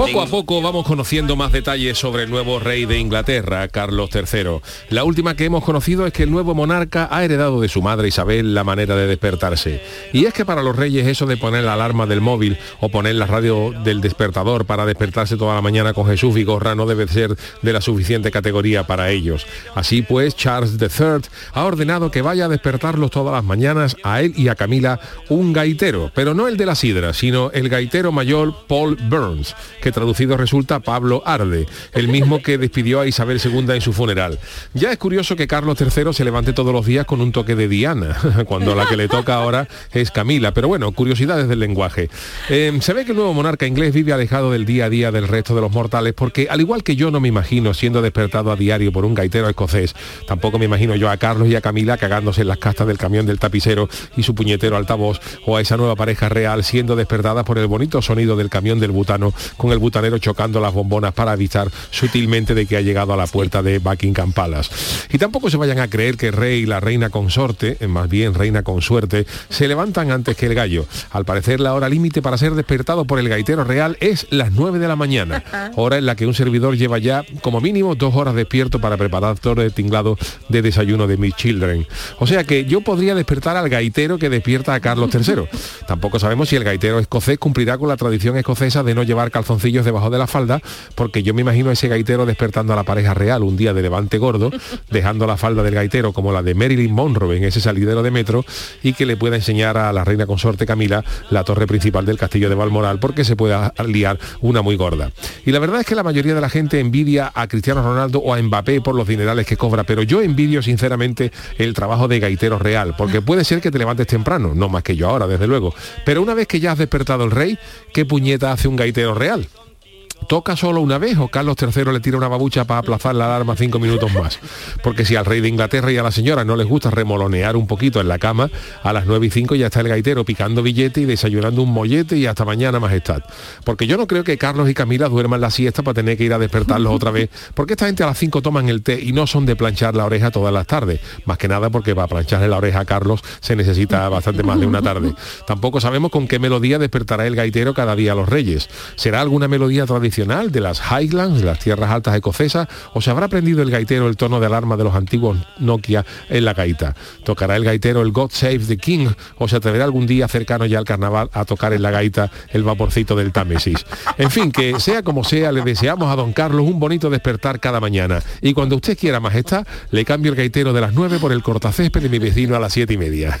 Poco a poco vamos conociendo más detalles sobre el nuevo rey de Inglaterra, Carlos III. La última que hemos conocido es que el nuevo monarca ha heredado de su madre Isabel la manera de despertarse. Y es que para los reyes eso de poner la alarma del móvil o poner la radio del despertador para despertarse toda la mañana con Jesús y gorra no debe ser de la suficiente categoría para ellos. Así pues, Charles III ha ordenado que vaya a despertarlos todas las mañanas a él y a Camila un gaitero, pero no el de la sidra, sino el gaitero mayor Paul Burns, que traducido resulta Pablo Arde, el mismo que despidió a Isabel II en su funeral. Ya es curioso que Carlos III se levante todos los días con un toque de Diana, cuando la que le toca ahora es Camila, pero bueno, curiosidades del lenguaje. Eh, se ve que el nuevo monarca inglés vive alejado del día a día del resto de los mortales, porque al igual que yo no me imagino siendo despertado a diario por un gaitero escocés, tampoco me imagino yo a Carlos y a Camila cagándose en las castas del camión del tapicero y su puñetero altavoz, o a esa nueva pareja real siendo despertada por el bonito sonido del camión del butano con el butanero chocando las bombonas para avisar sutilmente de que ha llegado a la puerta de Buckingham Palace. Y tampoco se vayan a creer que el rey y la reina consorte, eh, más bien reina con suerte, se levantan antes que el gallo. Al parecer la hora límite para ser despertado por el gaitero real es las 9 de la mañana, hora en la que un servidor lleva ya como mínimo dos horas despierto para preparar todo el tinglado de desayuno de mis children. O sea que yo podría despertar al gaitero que despierta a Carlos III. Tampoco sabemos si el gaitero escocés cumplirá con la tradición escocesa de no llevar calzoncillos debajo de la falda, porque yo me imagino a ese gaitero despertando a la pareja real un día de levante gordo, dejando la falda del gaitero como la de Marilyn Monroe en ese salidero de metro, y que le pueda enseñar a la reina consorte Camila la torre principal del castillo de Balmoral, porque se pueda liar una muy gorda. Y la verdad es que la mayoría de la gente envidia a Cristiano Ronaldo o a Mbappé por los dinerales que cobra, pero yo envidio sinceramente el trabajo de gaitero real, porque puede ser que te levantes temprano, no más que yo ahora, desde luego, pero una vez que ya has despertado el rey, ¿qué puñeta hace un gaitero real? Toca solo una vez o Carlos III le tira una babucha para aplazar la alarma cinco minutos más. Porque si al rey de Inglaterra y a la señora no les gusta remolonear un poquito en la cama, a las 9 y 5 ya está el gaitero picando billete y desayunando un mollete y hasta mañana majestad. Porque yo no creo que Carlos y Camila duerman la siesta para tener que ir a despertarlos otra vez. Porque esta gente a las 5 toman el té y no son de planchar la oreja todas las tardes. Más que nada porque para plancharle la oreja a Carlos se necesita bastante más de una tarde. Tampoco sabemos con qué melodía despertará el gaitero cada día a los reyes. ¿Será alguna melodía tradicional? De las Highlands, las tierras altas escocesas, o se habrá aprendido el gaitero el tono de alarma de los antiguos Nokia en la gaita. ¿Tocará el gaitero el God Save the King o se atreverá algún día cercano ya al carnaval a tocar en la gaita el vaporcito del Támesis? En fin, que sea como sea, le deseamos a don Carlos un bonito despertar cada mañana. Y cuando usted quiera, majestad, le cambio el gaitero de las 9 por el cortacésped de mi vecino a las siete y media.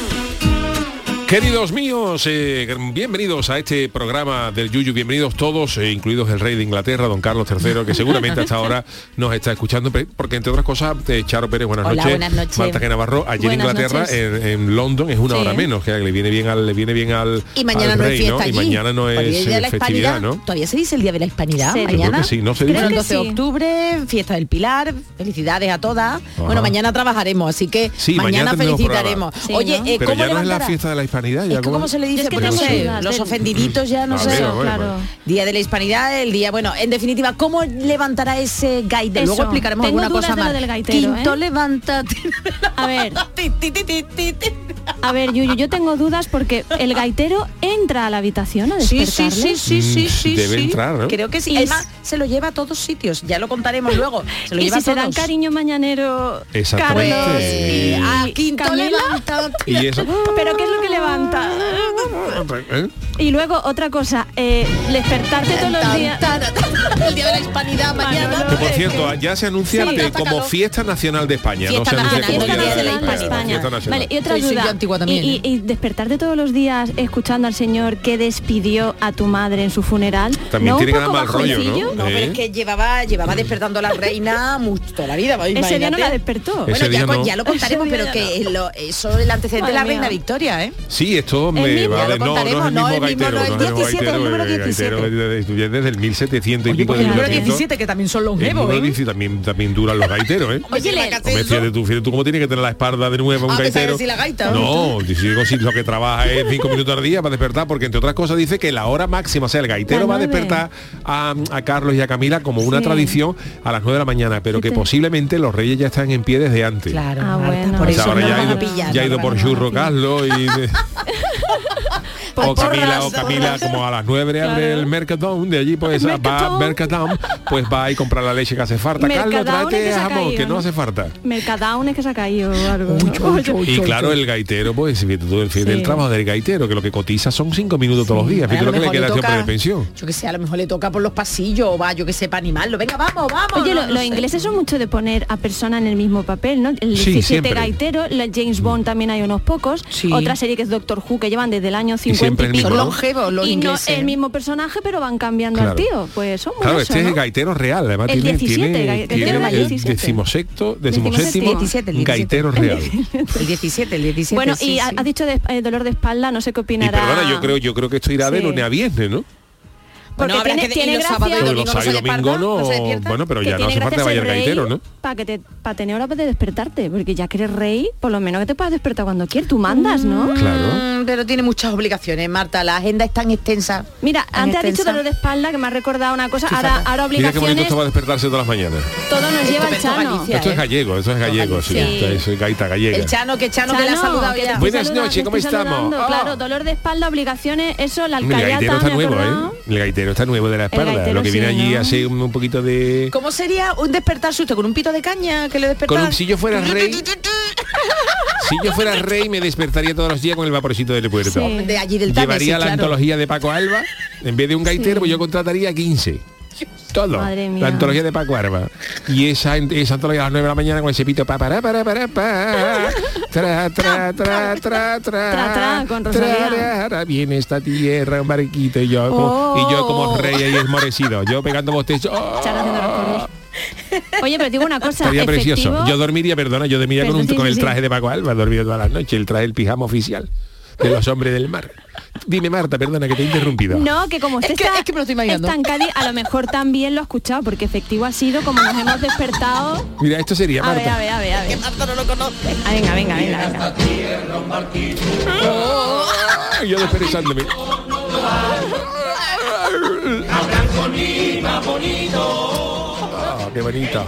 Queridos míos, eh, bienvenidos a este programa del Yuyu, bienvenidos todos, eh, incluidos el rey de Inglaterra, don Carlos III, que seguramente hasta ahora nos está escuchando, porque entre otras cosas, eh, Charo Pérez, buenas Hola, noches. buenas noches. Marta G. Navarro, allí en Inglaterra, en, en London, es una Sí. hora menos, que le viene bien al, le viene bien al, Y mañana al no es rey, fiesta ¿no? allí. Y mañana no es eh, la festividad. ¿no? Todavía se dice el Día de la Hispanidad. Creo Mañana. que sí, no se dice. el que 12 de sí. octubre, fiesta del Pilar, felicidades a todas. Bueno, mañana trabajaremos, así que Sí, mañana felicitaremos. Oye, ¿no? eh, Pero ¿cómo ya no es la fiesta de la hispanidad, ya Es que como- ¿Cómo se le dice? Es que Pues no sé, los ofendiditos ya no A sé. claro. bueno. Día de la Hispanidad, el día, bueno, en definitiva, ¿cómo levantará ese gaitero? Luego explicaremos Tengo alguna dudas cosa de lo más. del gaitero, Quinto, ¿eh? levántate. A ver. A ver, Yuyu, yo tengo dudas porque el gaitero entra a la habitación a Sí, despertarle. sí, sí, sí, sí, Mm, sí. debe sí. entrar, ¿no? Creo que sí. Y Además, se lo lleva a todos sitios. Ya lo contaremos luego. Se lo y lleva si se a dan todos. cariño mañanero. Carlos y a Quinto Camila, levanta. Y eso. pero ¿qué es lo que levanta? ¿Eh? Y luego otra cosa, eh, despertarte todos los días. El día de la hispanidad mañana. Por cierto, ya se anuncia Sí. como fiesta nacional de España, no Fiesta se anuncia nacional, como fiesta día de la nacional de España, España. fiesta nacional. Vale, y otra duda. yo antigua también, y, y- ¿eh? y despertarte todos los días escuchando al señor que despidió a tu madre en su funeral. También ¿no tiene que dar poco mal rollo, bajoncillo? No, pero ¿Eh? es que llevaba, llevaba despertando a la reina mucho, toda la vida. Ese día no la despertó. Ese Bueno, día ya, no. ya lo contaremos, pero que lo- eso es el antecedente de la reina. Victoria, ¿eh? Sí, esto me va no, no es el contaremos, mismo no, el mismo, gaitero, no, el no es el mismo 17, el gaitero, número el gaitero 17. es de- desde el 1700 y Oye, pico pues de el número 1800. 17, que también son El ¿eh? 17 también, también duran los gaiteros, ¿eh? Oye, le- fíjate tú, fíjate tú cómo tiene que tener la espalda de nuevo un Ah, gaitero. decir la gaita. No, si, si lo que trabaja es cinco minutos al día para despertar, porque entre otras cosas dice que la hora máxima, o sea, el gaitero va a despertar a, a Carlos y a Camila como una Sí. tradición a las 9 de la mañana, pero que posiblemente los reyes ya están en pie desde antes. Claro, Ah, bueno. por O eso sea, ahora no ya ha ido, pillar, ya ha no ido van por churro. Carlos y o Camila o. Camila como a las 9 abre Claro. el Mercadón de allí pues El va Mercadón. Mercadón pues va a ir comprar la leche que hace falta Carlos Mercadón es tráete que jamón caído, que no hace falta Mercadón es que se ha caído algo. ¿no? y claro el gaitero pues tú, el, fíjate el Sí. trabajo del gaitero que lo que cotiza son cinco minutos todos los días fíjate lo que le queda le siempre toca- de pensión Yo que sé, a lo mejor le toca por los pasillos o va, yo que sé, para animarlo. Venga, vamos, vamos. Oye, no, lo- no los sé. ingleses son mucho de poner a persona en el mismo papel, ¿no? El Sí, 17 siempre. gaitero, la James Bond también hay unos pocos. Sí. Otra serie que es Doctor Who, que llevan desde el año 50 siempre y, el mismo, Son ¿no? longevos los y no el mismo personaje, pero van cambiando Claro. al tío. Pues son muy Claro, eso, este es ¿no? el gaitero real, además El tiene, 17, tiene, gaitero tiene mayor el 17. decimosexto, Decimoséptimo. decimoséptimo 17, el 17. gaitero real. El 17, el 17. Bueno, sí, y ha- dicho de- eh, dolor de espalda, no sé qué Y opinará. perdona, yo creo, yo creo que esto irá de Sí. lunes a viernes, ¿no? Porque Bueno, habrá tiene, que- y tiene los gracia. sábados y Pero domingo los no domingo se bueno, pero ya no hace falta el gaitero, ¿no? Para que te para tener hora de despertarte, porque ya que eres rey, por lo menos que te puedas despertar cuando quieras, tú mandas, ¿no? Claro. Mm, pero tiene muchas obligaciones, Marta. La agenda es tan extensa. Mira, tan antes has dicho extensa. dolor de espalda que me ha recordado una cosa, Fíjate. ahora, ahora Mira qué bonito obligaciones, esto va a despertarse todas las mañanas. todo nos lleva el chano. Galicia. Esto es ¿eh? gallego, esto es gallego, sí. Gaita gallega. El Chano, que Chano, que la ha Chano, saludado que te ya. estoy Buenas noches, ¿cómo estamos? Ah. Claro, dolor de espalda, obligaciones, eso, la El alcayata, gaitero está nuevo. ¿eh? El gaitero está nuevo de la espalda. Lo que viene sí, allí ¿no? hace un, un poquito de... ¿Cómo sería un despertarse usted con un pito de caña que le despertara? Con un, si yo fuera rey, si yo fuera rey me despertaría todos los días con el vaporcito del puerto. Sí. De allí del Llevaría la claro. antología de Paco Alba, en vez de un gaitero, pues yo contrataría 15. Todo. Madre mía. La antología de Paco Alba. Y esa, esa antología a las 9 de la mañana con ese pito pa para para para pa tra tra tra tra tra Tra, tra, con Rosalía. tra, viene esta tierra un barquito y yo como, y yo como Oh. rey ahí esmorecido yo pegando bostezos coros. Oye, pero digo una cosa, Estaría precioso. Yo dormiría, perdona, yo dormiría con, un- sí, con sí, el sí. traje de Paco Alba, dormido todas las noches, el traje del pijama oficial de los hombres del mar. Dime Marta, perdona que te he interrumpido. No, que como usted Es que- está, es que me lo estoy imaginando. está en Cádiz, a lo mejor también lo ha escuchado, porque efectivo ha sido como nos hemos despertado. Mira, esto sería A ver, Marta. a ver, a ver, a ver. Marta no lo conoce. Ah, venga, venga, venga, venga. Ah, Yo desperezándome. Qué bonito.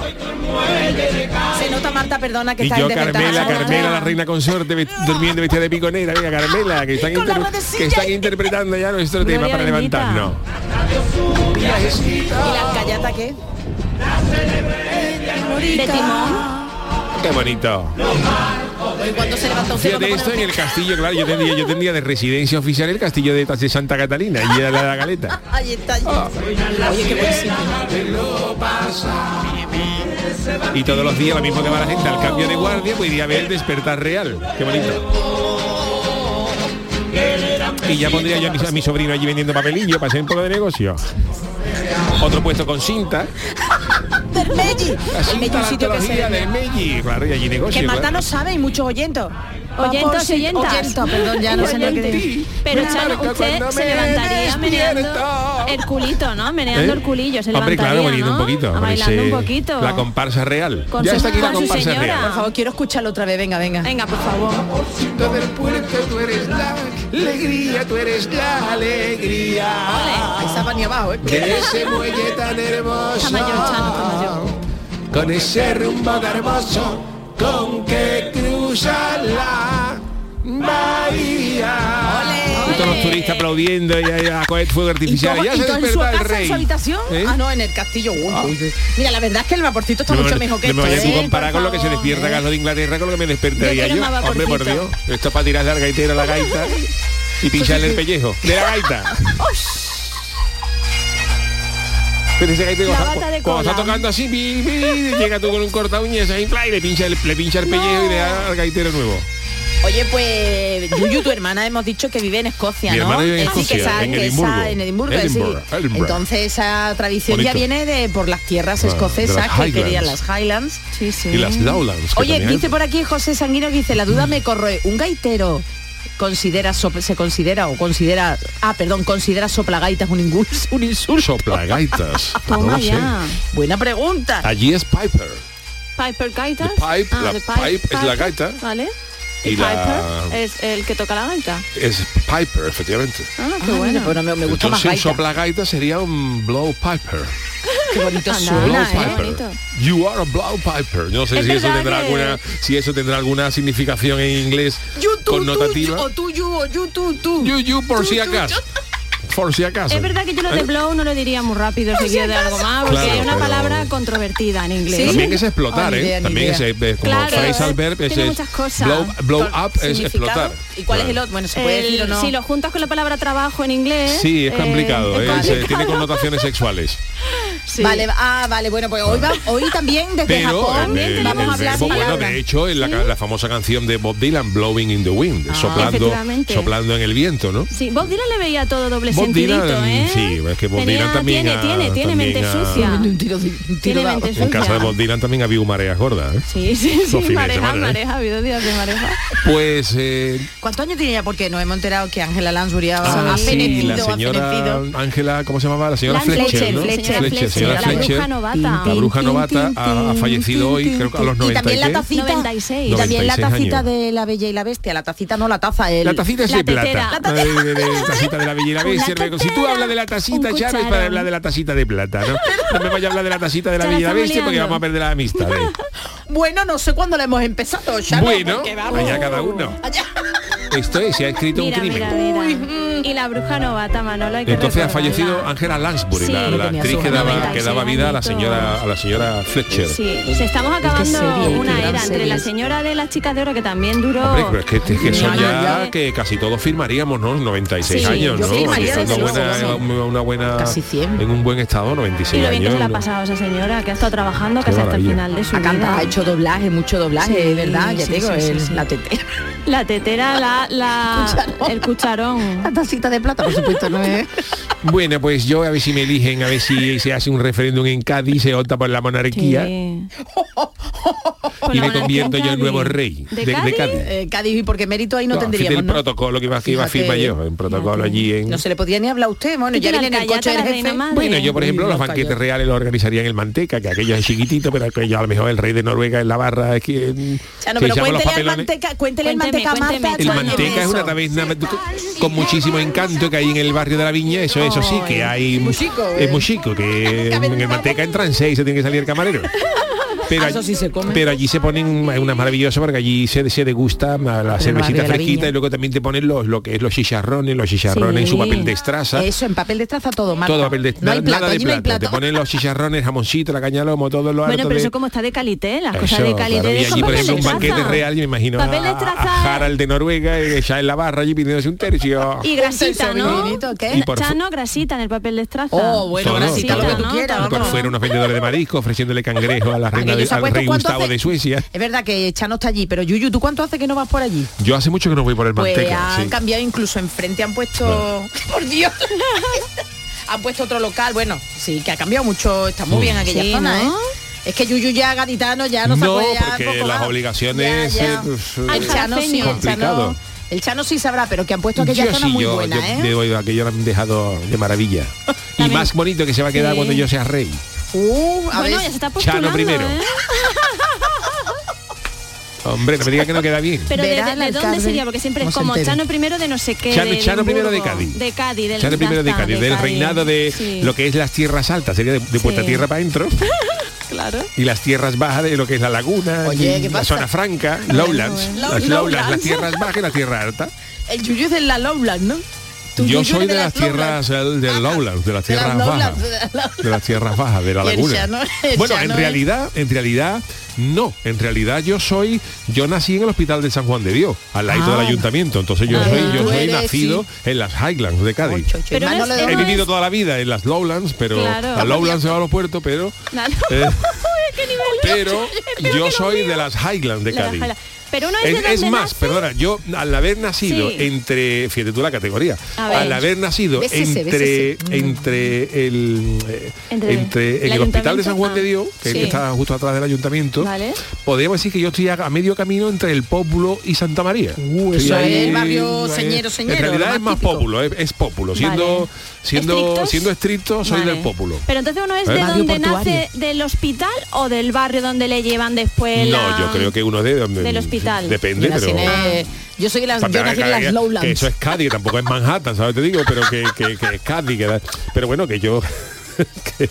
Se nota, Marta, perdona, que Y está yo. Carmela. Carmela, la reina consorte, ve- durmiendo vestida de piconera, venga, Carmela, que están, que interpretando ya nuestro tema Gloria para bendita. levantarnos. ¿Y la alcayata qué? De timón. Qué bonito. ¿Y cuándo se levanta usted? Fíjate cuando esto en el castillo, claro, yo tendría, yo tendría de residencia oficial el castillo de, de Santa Catalina y de la, la Galeta. Ahí está. Oye, qué. Y todos los días lo mismo que va la gente al cambio de guardia, pues iría a ver el despertar real. Qué bonito. Y ya pondría yo a mi, a mi sobrino allí vendiendo papelillo para hacer un poco de negocio. Otro puesto con cinta. Del El un sitio que se antología de vende. Melli. Claro, y allí negocio. Que Marta claro. no sabe, hay muchos oyentos. Oyentos y oyentas. Oyentos, perdón, ya no sé lo que digo. Pero Chano, usted se levantaría meneando el culito, ¿no? Meneando ¿Eh? el culillo, se Hombre, levantaría, claro, bailando ¿no? un poquito. Bailando un poquito. La comparsa real. Con ya su- está aquí la comparsa real. Por favor, quiero escucharlo otra vez. Venga, venga. Venga, por favor. del puerto tú eres la alegría, tú eres la alegría. Ahí está ni abajo, ¿eh? De ese muelle tan hermoso. Está mayor, Chano, está mayor. Con ese rumbo hermoso con que cruza la Bahía. Y todos los turistas aplaudiendo y a coger fuego ¿Y, artificial. cómo- ya y se desperta el casa, en rey. su habitación? ¿Eh? Ah, no, en el castillo. Uy, uy. Mira, la verdad es que el vaporcito está No, mucho me- mejor que no me esto. vayas tú ¿eh? a comparar Por con lo que se despierta ¿eh? Carlos de Inglaterra con lo que me despertaría Yo yo. Hombre, por Dios. Esto es para tirar al gaitero la gaita y pincharle el pellejo de la gaita. Pero ese cuando, de cuando está tocando así, pi, pi, llega tú con un corta uñas ahí, y le pincha el, le pincha el pellejo y le da al gaitero nuevo. Oye, pues Yuyu, tu hermana hemos dicho que vive en Escocia, Mi ¿no? vive en Eh, sí, que Escocia, esa- en que esa- Edimburgo. en Edimburgo, sí. Edinburgh. Entonces esa tradición ya Bonito. viene de por las tierras Ah, escocesas las que querían las Highlands. Sí, sí. Y las Lowlands. Oye, también hay. dice por aquí José Sanguino que dice, la duda me corroe, ¿un gaitero considera sop- se considera o considera ah perdón considera soplagaitas un, ingus- un insulto Soplagaitas. Toma ya. buena pregunta Allí es Piper. Piper gaitas. The pipe, Ah, la the pipe es la gaita. Vale. Y Y, la- Piper es el que toca la gaita. Es Piper, efectivamente. Ah, qué Ah, bueno. bueno, me, me gusta más un gaita soplagaita sería un blow piper. Qué bonito suena ¿eh? bonito. You are a blow piper. No sé Es si eso tendrá que- alguna si eso tendrá alguna significación en inglés You, tú, connotativa. tú, o tú, you, o you, tú, tú. You, you, por Tú, si tú, acaso. Por si acaso. Es verdad que yo lo de ¿Eh? blow no lo diría muy rápido seguido de algo más, porque Claro, es una pero- palabra controvertida en inglés. ¿Sí? También es explotar, ni ¿eh? idea, También es, idea. eh, como Claro, phrasal es- verb, es, es muchas cosas. blow, blow up es explotar. ¿Y cuál es el otro? Bueno, se puede El- decir o no. Si lo juntas con la palabra trabajo en inglés. Sí, es eh, complicado, es ¿eh? Complicado. tiene connotaciones sexuales. Sí. Vale, ah, vale, bueno, pues hoy, va- hoy también desde Pero Japón eh, el, vamos el a hablar verbo, de bueno, de hecho, en la, ca- la famosa canción de Bob Dylan, Blowing in the Wind, soplando, Efectivamente. soplando en el viento, ¿no? Sí, Bob Dylan le veía todo doble Bob sentidito, Dylan, ¿eh? sí, es que Bob Tenía- Dylan también Tiene, ha- tiene, tiene mente sucia. Un tiro, un tiro Tiene mente En casa de sucia. Bob Dylan también había mareas gordas, ¿eh? Sí, sí, sí, mareja, ¿eh? mareja, ha habido días de mareja. Pues eh, ¿Cuántos años tiene ella? Porque nos hemos enterado que Ángela Lansbury ha, ah, ha sí, la señora. Ángela, ¿cómo se llamaba? La señora Fletcher, Fletcher, ¿no? Fletcher, Fletcher, señora la Fletcher. bruja novata. La bruja novata ha, ha fallecido hoy, creo que a los Y 90 también la tacita. 96. Y también la 96 tacita años. de la Bella y la Bestia. La tacita no la taza, el... La tacita es La de tetera. plata. La De, de- de- de tacita de la bella y la bestia. Si tú hablas de la tacita, Charo, es para hablar de la tacita de plata, ¿no? No me vaya a hablar de la tacita de la bella y la bestia porque vamos a perder la amistad. ¿eh? Bueno, no sé cuándo la hemos empezado, Charo, Bueno, allá cada uno. Allá. Esto es, se ha escrito Mira, un crimen. mira, mira. La bruja novata, Manolo, hay que Entonces ha fallecido Angela Lansbury, Sí. la, la actriz que daba, 96 que daba vida a la señora, a la señora Fletcher. Sí, se estamos acabando serie, qué una era entre la señora de las chicas de oro que también duró. Hombre, pero es que, es que son ya que casi todos firmaríamos, ¿no? 96 Sí, años, yo ¿no? desde buena, una buena Casi 100. en un buen estado, 96 y lo bien que años. se la ha ¿no? pasado a esa señora, que ha estado trabajando casi hasta el final de su vida. ha hecho doblaje, mucho doblaje, Sí, ¿verdad? Ya digo, la tetera. La tetera, la, Cucharón. el cucharón. De plata, por supuesto, no es. Bueno, pues yo a ver si me eligen, a ver si se hace un referéndum en Cádiz, se opta por la monarquía Sí. y me convierto yo en nuevo Cádiz. rey ¿De de, de Cádiz? Eh, Cádiz, y porque mérito ahí no, No, tendríamos, el ¿no? protocolo que iba, que iba a firmar yo, el protocolo allí en... No se le podía ni hablar a usted, bueno, ¿Y ya viene en el coche del jefe. Bueno, yo por ejemplo Uy, los lo banquetes cayó. reales los organizaría en el Manteca, que aquello es chiquitito, pero aquello a lo mejor el rey de Noruega en la barra es que... Pero los cuéntele al papelones. manteca, cuéntele el manteca Marta. El. Manteca es una taberna con, con muchísimo encanto que hay en el barrio de la Viña, eso, eso sí, que hay... Es ¿eh? muy chico, que en el Manteca entran seis, se tiene que salir el camarero. Pero, Ah, eso sí se come. pero allí se ponen una maravillosa porque allí se, se degusta la barrio cervecita la fresquita y luego también te ponen los, lo que es los chicharrones, los chicharrones en su papel de estraza. Eso, en papel de traza todo, Marta. Todo papel de no hay nada- plato, nada de allí no hay plato. Te ponen los chicharrones, jamoncito, la caña lomo, todo lo Bueno, pero de- eso como está de calité, las cosas de calité claro, y de allí, por papel ejemplo, un de banquete real, yo me imagino a, Harald de Noruega, eh, ya en la barra allí pidiéndose un tercio. y grasita, ¿no? Y por Chano, grasita en el papel de traza. Oh, bueno, grasita, lo que tú quieras, Y por fuera unos vendedores de marisco ofreciéndole cangrejo a la reina de, Aquello se ha al puesto, rey ¿cuánto Gustavo hace? de Suecia. Es verdad que Chano está allí, pero Yuyu, ¿tú cuánto hace que no vas por allí? Yo hace mucho que no voy por el Pues manteca. han sí. cambiado incluso enfrente han puesto por Dios han puesto otro local bueno sí que ha cambiado mucho está muy Mm. bien aquella Sí, zona ¿no? ¿eh? es que Yuyu ya gaditano ya no, se No, puede ya porque poco las más. obligaciones, Ya, ya. eh, el eh, Chano sí el complicado. Chano el Chano sí sabrá pero que han puesto aquella Yo zona sí, muy yo, buena yo ¿eh? debo- aquello lo han dejado de maravilla. y más bonito que se va a quedar Sí. cuando yo sea rey. Uh, a Bueno, ver ya se está postulando, primero. ¿eh? Hombre, no me diga que no queda bien. Pero de, dónde sería? Porque siempre es como entere. Chano primero de no sé qué. Chano, de Chano primero de Cádiz. De Cádiz, del Chano primero de Cádiz, del reinado de Sí. lo que es las tierras altas, sería de, de puerta Sí. tierra para adentro. Claro. y las tierras bajas de lo que es la laguna, Oye, y ¿qué la pasa? zona franca, lowlands, las Low- lowlands, las lowlands. tierras bajas y la tierra alta. El yuyu es de la Lowland, ¿no? Yo soy de las tierras del lowlands, de las tierras bajas, de las tierras bajas, de la laguna. Bueno, en realidad, en realidad no, en realidad yo soy, yo nací en el hospital de San Juan de Dios, al lado Ah. del ayuntamiento, entonces yo Ah, soy, yo soy eres, nacido en las Highlands de Cádiz. Ocho, ocho. Pero Y no Manolo es- de- He no vivido toda la vida en las lowlands, pero Claro. las lowlands se va a los puertos, pero eh, pero yo soy de las Highlands de Cádiz. Pero uno es, Es, de es donde más, nace- perdona, yo al haber nacido Sí. entre, fíjate tú la categoría, al haber nacido entre, entre el eh, Entre- entre, el en el hospital de San Juan de ah, Dios, que sí. está justo atrás del ayuntamiento, Vale. podríamos decir que yo estoy a, a medio camino entre el Pópulo y Santa María. Uh, eso es el barrio señero, señero, En realidad es más típico. Pópulo, es, es Pópulo. Siendo, Vale. siendo, ¿Estrictos? siendo estricto, soy Vale. del Pópulo. Pero entonces uno es ¿Eh? de Barrio donde portuario. nace del hospital o del barrio donde le llevan después No, la- yo creo que uno de donde Del hospital. Depende, pero yo soy las, yo nací en las Lowlands. que eso es Cádiz, que tampoco es Manhattan, ¿sabes? Te digo, pero que, que, que es Cádiz, que da- pero bueno, que yo que,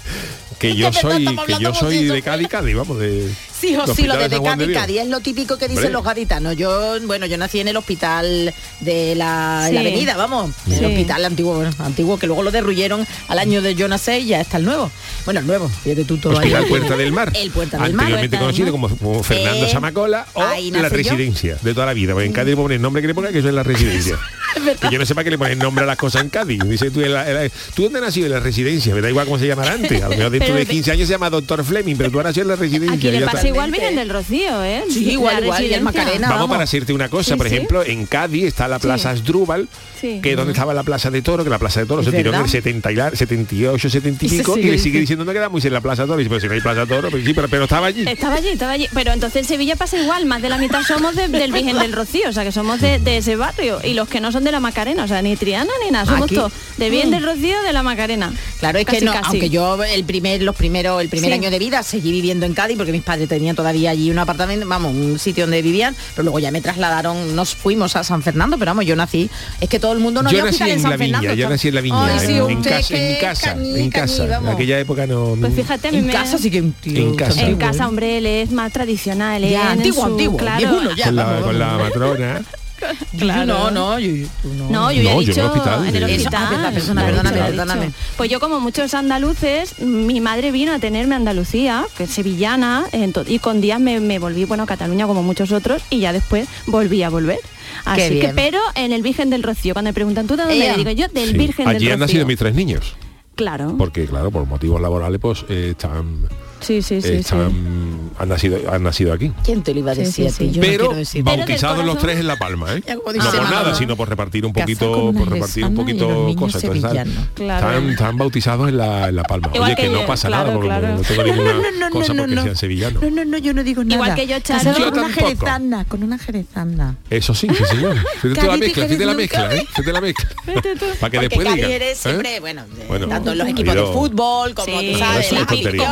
que yo soy que yo soy de Cádiz, Cádiz, vamos, de Sí, o sí, lo de, de Cádiz. Cádiz es lo típico que dicen Hombre. los gaditanos. Yo, bueno, yo nací en el hospital de la, avenida, vamos, Sí. el hospital antiguo, bueno, antiguo, que luego lo derruyeron al año de yo nací y ya está el nuevo. Bueno, el nuevo, fíjate tú todo Hospital ahí. Puerta del Mar. El Puerta del Mar. Anteriormente conocido como, como Fernando Eh, Samacola o la yo. residencia de toda la vida. Porque en Cádiz le ponen el nombre que le ponga que eso es la residencia. que yo no sepa que le ponen nombre a las cosas en Cádiz. Dice tú, en la- en la- ¿tú dónde nacido? En la residencia. Me da igual cómo se llamará antes. A lo mejor dentro Pero de de- 15 años se llama Doctor Fleming, pero tú has nacido en la residencia. Aquí le pasa. Igual Virgen del Rocío, ¿eh? Sí, La igual, igual, y el. Macarena. Vamos, vamos. para decirte una cosa, Sí, por sí. ejemplo, en Cádiz está la Plaza Asdrúbal, Sí. que es donde estaba la Plaza de Toro, que la Plaza de Toro se tiró en el 70 y la- 78, 70 y le sigue diciendo. no quedamos en la Plaza de Toro. Y dice, pero si no hay Plaza de Toro, pero sí, pero, pero estaba allí. Estaba allí, estaba allí. Pero entonces en Sevilla pasa igual, más de la mitad somos de- del Virgen del Rocío, o sea que somos de, de ese barrio. Y los que no son de la Macarena, o sea, ni Triana ni nada, somos todos de Virgen Mm. del Rocío de la Macarena. Claro, es que no, casi. aunque yo el primer, los primeros, el primer año de vida seguí viviendo en Cádiz porque mis padres tenían todavía allí un apartamento, vamos, un sitio donde vivían, pero luego ya me trasladaron, nos fuimos a San Fernando, pero vamos, yo nací, es que todo el mundo no yo había nací hospital en, en San la viña, Fernando. yo nací en la viña, Ay, sí, en, en usted casa, en casa, cañí, en casa. cañí, en aquella época no. Pues fíjate, a mí En me- casa sí que tío En casa. En casa, ¿eh? hombre, él es más tradicional. él Ya, en antiguo, su- antiguo, Claro. ya. con, la, vamos, con la matrona. Yo no, no, yo, no. No, yo ya No, he yo en el dicho hospital, en el sí. Eso, hospital. ah, persona, perdóname, perdóname. Pues yo como muchos andaluces, mi madre vino a tenerme a Andalucía, que es sevillana, y con días me, me volví, bueno, a Cataluña como muchos otros, y ya después volví a volver. Así que, bien. pero en el Virgen del Rocío, cuando me preguntan, ¿tú de dónde? Eres? Digo yo, del Sí. Virgen Allí del han Rocío. nacido mis tres niños. Claro. Porque, claro, por motivos laborales, pues eh, están, Sí, sí, sí. sí. están han nacido, han nacido aquí. ¿Quién te lo iba a Sí, decir sí, a ti? sí. No pero del bautizados los tres en La Palma, ¿eh? Como No por nada, sino por repartir un poquito, por repartir un poquito cosas. Entonces, están. Claro. están, están bautizados en la, en la Palma. Igual Oye, que, que no pasa claro, nada, porque claro. no tengo ninguna cosa porque sean sevillanos. No, no, no, yo no digo nada. Igual que yo, Charo. Con una jerezana, con una jerezana. Eso sí, sí, señor. Fíjate tú la mezcla, fíjate la mezcla. ¿eh? Fíjate la mezcla. Para que después digan. eres ¿eh? siempre, bueno, tanto en los equipos de fútbol como Sí, tú sabes, es las tontería.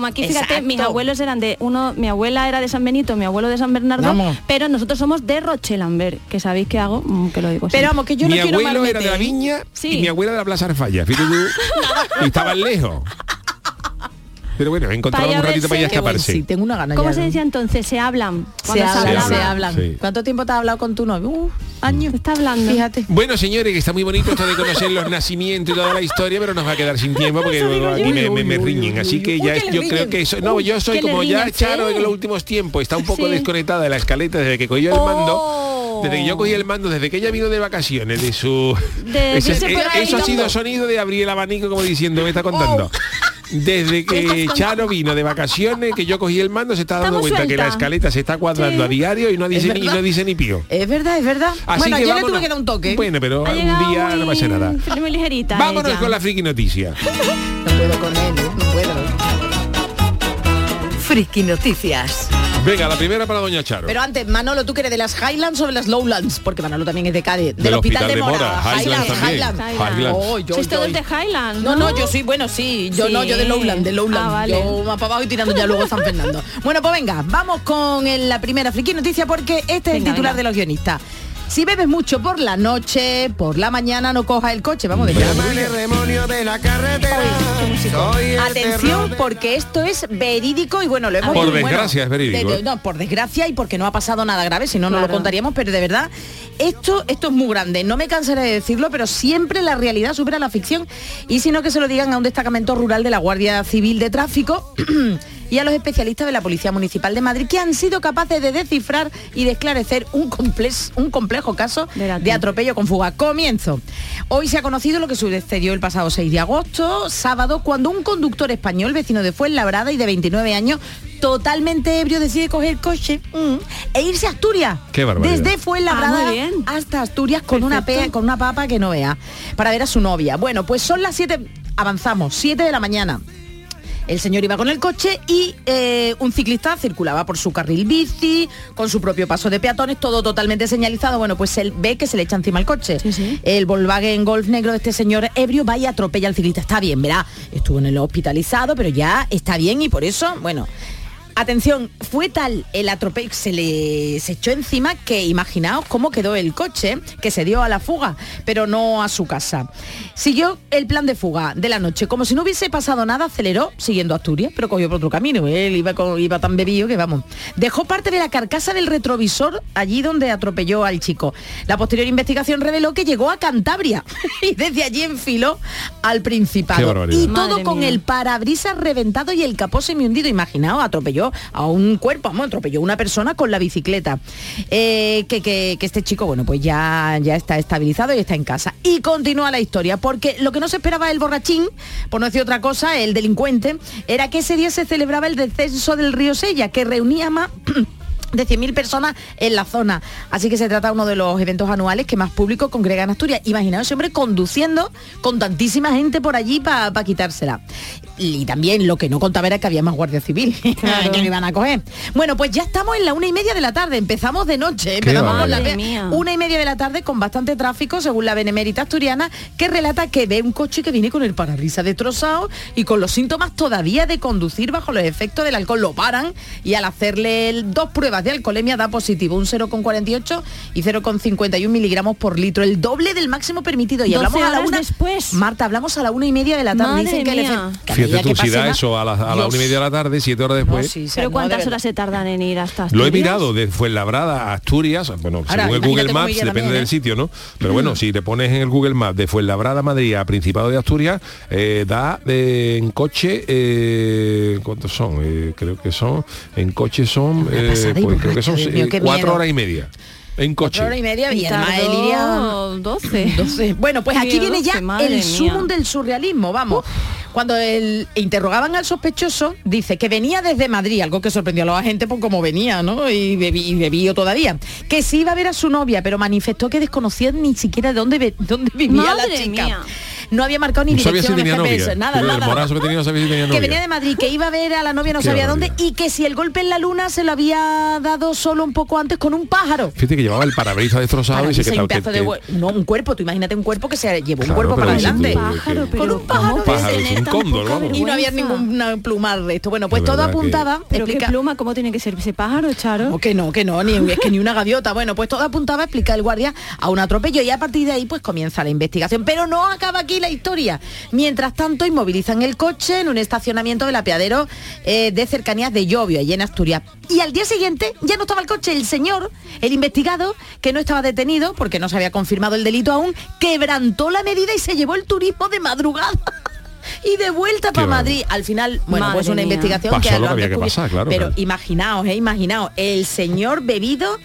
Como aquí, fíjate, mis abuelos eran de uno, mi abuela era de San Benito, mi abuelo de San Bernardo, Vamos. pero nosotros somos de Rochelambert, que sabéis que hago, Mm, que lo digo. Pero siempre. vamos, que yo mi no quiero abuelo mal era de la viña Sí. y mi abuela de la Plaza Arfalla. Fíjate tú. y estaban lejos. Pero bueno, encontramos un ratito para ir a verse. Qué bueno, escaparse. sí, tengo una gana ¿Cómo ya, se decía entonces? Se hablan. Se Cuando hablan, se hablan. Sí. ¿Cuánto tiempo te has hablado con tu novio? Uh, años. Está hablando. Fíjate. Bueno, señores, que está muy bonito esto de conocer los nacimientos y toda la historia, pero nos va a quedar sin tiempo porque luego aquí me, me- me riñen. Así que ya que yo creo que eso, no, yo soy como ya riñen, Charo en los últimos tiempos, está un poco Sí. desconectada de la escaleta desde que cogió el mando. Oh. Desde que yo cogí el mando, desde que ella vino de vacaciones, de su... De Ese- eh, ahí eso ha sido sonido de abrir el abanico como diciendo, me está contando. Desde que Charo vino de vacaciones, que yo cogí el mando, se está dando Estamos cuenta que la escaleta se está cuadrando Sí. a diario y no dice, ni, y verdad. no dice ni pío. Es verdad, es verdad. Así bueno, que ayer le tuve que dar un toque. Bueno, pero Ha un día no pasa nada. Muy ligerita. Vámonos ella. con la friki noticia. No puedo con él, ¿eh? no puedo. Friki Noticias. Venga, la primera para Doña Charo. Pero antes, Manolo, ¿tú que eres de las Highlands o de las Lowlands? Porque Manolo también es de Cádiz. Del, Del Hospital, Hospital de Mora. Mora, Highlands también. Highlands. Highlands. Oh, yo, Sois yo- todos de Highland, No, ¿no? no, yo sí, bueno, sí. Yo Sí. no, yo de Lowland, de Lowland. Ah, vale. Yo más para abajo y tirando ya luego San Fernando. bueno, pues venga, vamos con el- la primera friki noticia porque este es el titular venga. de los guionistas. Si bebes mucho por la noche, por la mañana no cojas el coche. Vamos, de demonio de la carretera. Soy el Atención, porque esto es verídico y bueno, lo hemos Por bueno, desgracia es verídico, de- ¿eh? no, por desgracia y porque no ha pasado nada grave, si no, no lo Claro. contaríamos, pero de verdad, esto, esto es muy grande. No me cansaré de decirlo, pero siempre la realidad supera la ficción. Y si no, que se lo digan a un destacamento rural de la Guardia Civil de Tráfico. y a los especialistas de la Policía Municipal de Madrid que han sido capaces de descifrar y de esclarecer un, complex- un complejo caso de atropello con fuga. Comienzo. Hoy se ha conocido lo que sucedió el pasado 6 de agosto, sábado, cuando un conductor español, vecino de Fuenlabrada y de 29 años, totalmente ebrio, decide coger coche mm, e irse a Asturias. Qué barbaridad. Desde Fuenlabrada Ah, bien. hasta Asturias con una, con una papa que no vea, para ver a su novia. Bueno, pues son las 7, avanzamos, 7 de la mañana. El señor iba con el coche y eh, un ciclista circulaba por su carril bici, con su propio paso de peatones, todo totalmente señalizado. Bueno, pues él ve que se le echa encima el coche. Sí, sí. El Volkswagen Golf negro de este señor ebrio va y atropella al ciclista. Está bien, verá, estuvo en el hospitalizado, pero ya está bien y por eso, bueno... Atención, fue tal el atropello, se le se echó encima que imaginaos cómo quedó el coche, que se dio a la fuga, pero no a su casa. Siguió el plan de fuga de la noche, como si no hubiese pasado nada, aceleró siguiendo Asturias, pero cogió por otro camino. Él iba, con- iba tan bebido que vamos. Dejó parte de la carcasa del retrovisor allí donde atropelló al chico. La posterior investigación reveló que llegó a Cantabria y desde allí enfiló al Principado. Y todo Madre con mía. el parabrisas reventado y el capó semi hundido. Imaginaos, atropelló a un cuerpo, vamos, atropelló a una persona con la bicicleta. Eh, que, que- este chico, bueno, pues ya, ya está estabilizado y está en casa. Y continúa la historia, porque lo que no se esperaba el borrachín, por no decir otra cosa, el delincuente, era que ese día se celebraba el descenso del río Sella, que reunía más... de 100.000 personas en la zona. Así que se trata de uno de los eventos anuales que más público congrega en Asturias. Imaginaos ese hombre conduciendo con tantísima gente por allí para quitársela. Y también lo que no contaba era que había más guardia civil que lo iban a coger. Bueno, pues ya estamos en la una y media de la tarde. Empezamos de noche. Empezamos la mía. una y media de la tarde con bastante tráfico, según la Benemérita Asturiana, que relata que ve un coche que viene con el parabrisas destrozado y con los síntomas todavía de conducir bajo los efectos del alcohol. Lo paran y al hacerle el- dos pruebas de alcoholemia da positivo, un 0,48 y 0,51 miligramos por litro, el doble del máximo permitido. Y 12 hablamos a la una. después. Marta, hablamos a la una y media de la tarde. Madre Dicen que el mía. que la- eso a, la- a la Dios. una y media de la tarde, siete horas No, después. sí, Pero no, de ¿cuántas horas se tardan en ir hasta Lo he Asturias? mirado de Fuenlabrada a Asturias, bueno, Ahora, según el Google Maps, depende también, del ¿eh? sitio, ¿no? Pero bueno, si te pones en el Google Maps de Fuenlabrada, Madrid a Principado de Asturias, eh, da eh, en coche, eh, ¿cuántos son? Eh, creo que son, en coche son, eh, pues creo que son mío, eh, cuatro horas y media. En coche. Cuatro horas y media y, Y además él tardó iría 12. 12. Bueno, pues aquí viene ya el sumum del surrealismo, vamos. Cuando el, interrogaban al sospechoso, dice que venía desde Madrid, algo que sorprendió a los agentes por cómo venía, ¿no? Y, bebí, y bebío todavía. Que sí iba a ver a su novia, pero manifestó que desconocía ni siquiera de dónde, vivía Madre la chica. mía. No había marcado ni No sabía si dirección en el tenía GPS, novia. nada, Pero el nada. morazo que tenía no sabía si tenía Que novia. venía de Madrid, que iba a ver a la novia, no Qué sabía dónde, y que si el golpe en la luna se lo había dado solo un poco antes con un pájaro. Fíjate que llevaba el parabrisas destrozado y se y que, un de no un cuerpo tú imagínate un cuerpo que se llevó un cuerpo para adelante Pájaro, Con un pájaro ¿cómo de puede pájaro, tener es un cóndor, vamos. y no había ningún plumar de esto bueno pues todo apuntaba Pero qué pluma, ¿cómo tiene que ser ese pájaro, Charo? o que no, que no, ni, es que ni una gaviota. Bueno, pues todo apuntaba, explica el guardia, a un atropello y a partir de ahí pues comienza la investigación. Pero no acaba aquí la historia. Mientras tanto, inmovilizan el coche en un estacionamiento del apeadero eh, de cercanías de Llovio, allí en Asturias. Y al día siguiente ya no estaba el coche. El señor, el investigado, que no estaba detenido porque no se había confirmado el delito aún, quebrantó la medida y se llevó el turismo de madrugada. Y de vuelta para. Madrid. Al final, bueno, Madre pues una mía. investigación Pasó que lo que han había que descubierto. pasar, claro, Pero claro. imaginaos, eh, imaginaos, el señor bebido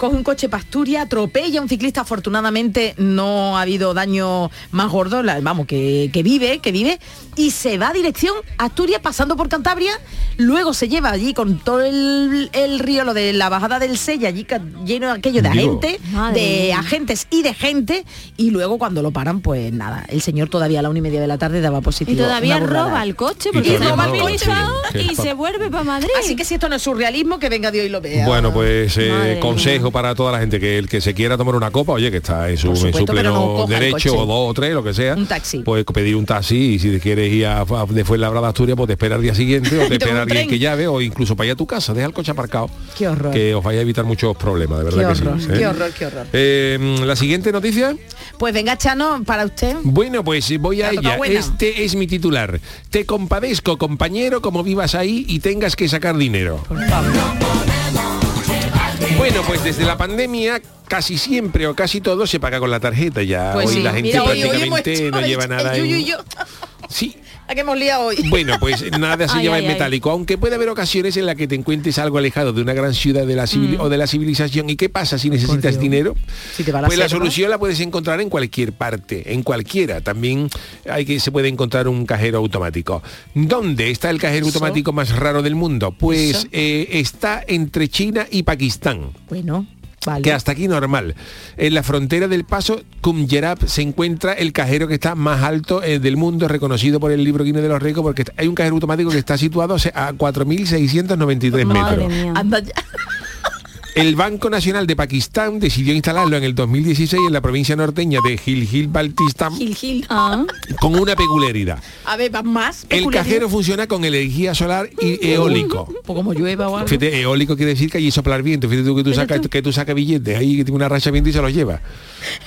coge un coche pasturia, atropella a un ciclista, afortunadamente no ha habido daño más gordo, la- vamos, que, que vive, que vive, y se va a dirección Asturias pasando por Cantabria, luego se lleva allí con todo el, el río, lo de la bajada del Sella, allí lleno de aquello de Digo. agentes, de mía. agentes y de gente, y luego cuando lo paran, pues nada, el señor todavía a la una y media de la tarde daba positivo. Y todavía roba el coche Y porque está roba, sí, que y se vuelve para Madrid. Así que si esto no es surrealismo, que venga Dios y lo vea. Bueno, pues eh, consejo para toda la gente que el que se quiera tomar una copa, oye, que está en su, en su pleno no derecho, o dos o tres, lo que sea. Un taxi. Pues pedir un taxi y si quieres ir a, a de Fuenlabrada Asturias, pues te espera al día siguiente o te espera alguien que llave o incluso para ir a tu casa, deja el coche aparcado. Qué horror. Que os vaya a evitar muchos problemas, de verdad Qué que horror, sí. ¿eh? qué horror, qué horror. Eh, la siguiente noticia. Pues venga, Chano, para usted. Bueno, pues voy a ella. buena. Este es mi titular. Te compadezco, compañero, como vivas ahí y tengas que sacar dinero. Bueno, pues desde la pandemia casi siempre o casi todo se paga con la tarjeta ya. Pues hoy sí. la gente Mira, hoy- hoy hemos prácticamente hecho no lleva nada. Sí. ¿A qué hemos liado hoy? Bueno, pues nada se Ay, lleva ay, en ay. metálico, aunque puede haber ocasiones en las que te encuentres algo alejado de una gran ciudad de la civil- o de la civilización. ¿Y qué pasa si necesitas dinero? Si te va la pues la solución la puedes encontrar en cualquier parte, en cualquiera. También hay que se puede encontrar un cajero automático. ¿Dónde está el cajero Eso. automático más raro del mundo? Pues eh, está entre China y Pakistán Bueno, vale. que hasta aquí normal. En la frontera del paso Kumjerab se encuentra el cajero que está más alto eh, del mundo, reconocido por el libro Guinness de los Récords, porque hay un cajero automático que está situado a 4.693 Madre metros. mía. El Banco Nacional de Pakistán decidió instalarlo en el 2016 en la provincia norteña de Gilgit Baltistan Gil, Gil. Ah, con una peculiaridad. A ver, más. El cajero funciona con energía solar y eólico. Pues como llueva o algo. Fíjate, eólico quiere decir que allí soplar viento. Fíjate tú que tú sacas que tú sacas billetes ahí que tiene una racha de viento y se los lleva.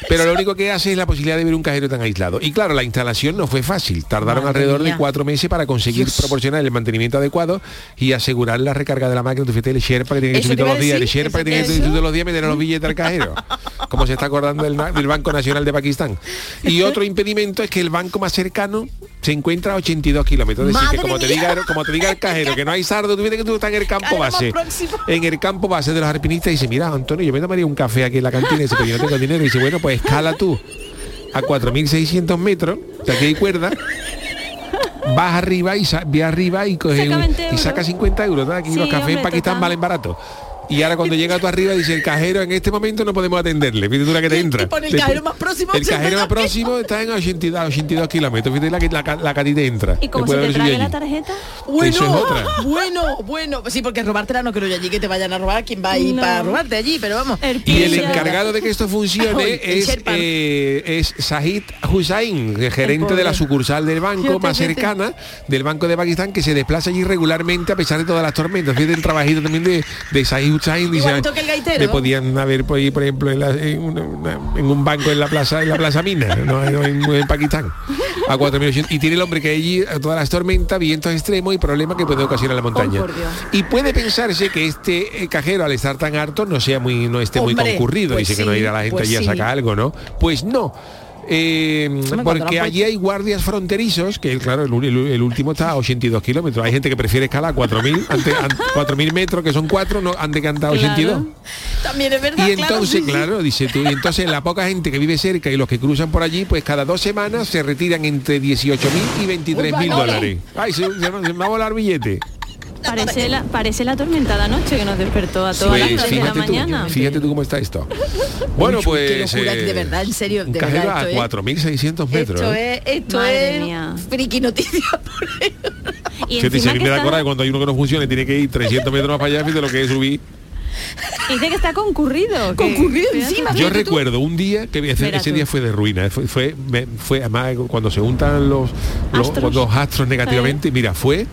Pero lo único que hace es la posibilidad de ver un cajero tan aislado. Y claro, la instalación no fue fácil. Tardaron Madre alrededor mía. de cuatro meses para conseguir Dios. proporcionar el mantenimiento adecuado y asegurar la recarga de la máquina. Tú fíjate el Sherpa que tiene que subir todos los días, el Sherpa que eso tiene que te- subir todos los días meter los billetes al cajero. Como se está acordando del, Banco Nacional de Pakistán. Y otro impedimento es que el banco más cercano se encuentra a 82 kilómetros. Es decir, que como te, diga, como te diga el cajero que no hay sardo, tú fíjate que tú estás en el campo base. En el campo base de los alpinistas y dice, mira, Antonio, yo me tomaría un café aquí en la cantina y dice, pero yo no tengo dinero. Y dice, bueno, pues escala tú a 4.600 metros, que aquí hay cuerda, vas arriba y ve arriba y coge Saca un- 20 y saca 50 euros. ¿no? Aquí Sí, los cafés en Pakistán total. valen barato. Y ahora cuando llega tú arriba dice el cajero en este momento no podemos atenderle. Fíjate tú la que te entra. y pone el cajero más próximo, El 80 cajero más pesos. próximo está en 82, 82 kilómetros. Fíjate la que, la, la te entra. y como se te trae la allí. tarjeta, Bueno, Eso es otra. bueno, bueno. Sí, porque robártela no creo yo allí que te vayan a robar. ¿Quién va a ir No. para robarte allí? Pero vamos. El Y el encargado de que esto funcione es, eh, es Sahid Hussain, gerente de la sucursal del banco más cercana del Banco de Pakistán, que se desplaza allí regularmente a pesar de todas las tormentas. Fíjate el trabajito también de, de Sahid Hussain. Dice, gaitero. me podían haber por, ahí, por ejemplo, en, la- en una- una- en un banco en la plaza en la plaza Mina, no, en, en Pakistán, a 4.800. Y tiene el hombre que allí a todas las tormentas, vientos extremos y problemas que puede ocasionar la montaña. Dios. y puede pensarse que este eh, cajero al estar tan harto no sea muy no esté muy concurrido pues dice que no sí, irá la gente pues allí sí. a sacar algo no pues no Eh, porque allí hay guardias fronterizos que claro el, el- el último está a 82 kilómetros hay gente que prefiere escalar 4.000 ante- an- 4.000 metros que son 4 no han de cantar 82 También es verdad. y entonces, sí. claro, dice tú, y entonces la poca gente que vive cerca y los que cruzan por allí, pues cada dos semanas se retiran entre 18.000 y 23.000 Uy, va, dólares. Ay, se, se- se me va a volar billete. Parece la, parece la tormentada noche que nos despertó a todas las Pues tres de la fíjate tú, mañana. fíjate tú cómo está esto. Bueno, Uy, pues... Qué locura, eh, de verdad, en serio. De verdad, a esto es- 4.600 metros. Esto ¿eh? es, esto Madre es mía. friki noticia. Y mí que me da está- coraje cuando hay uno que no funciona y tiene que ir 300 metros más para allá, fíjate lo que es subir. dice que está concurrido. que- Concurrido encima. Yo tú. recuerdo un día que ese, día fue de ruina, fue, fue, me- fue además cuando se juntan los, los, Astros. los astros negativamente, mira, fue,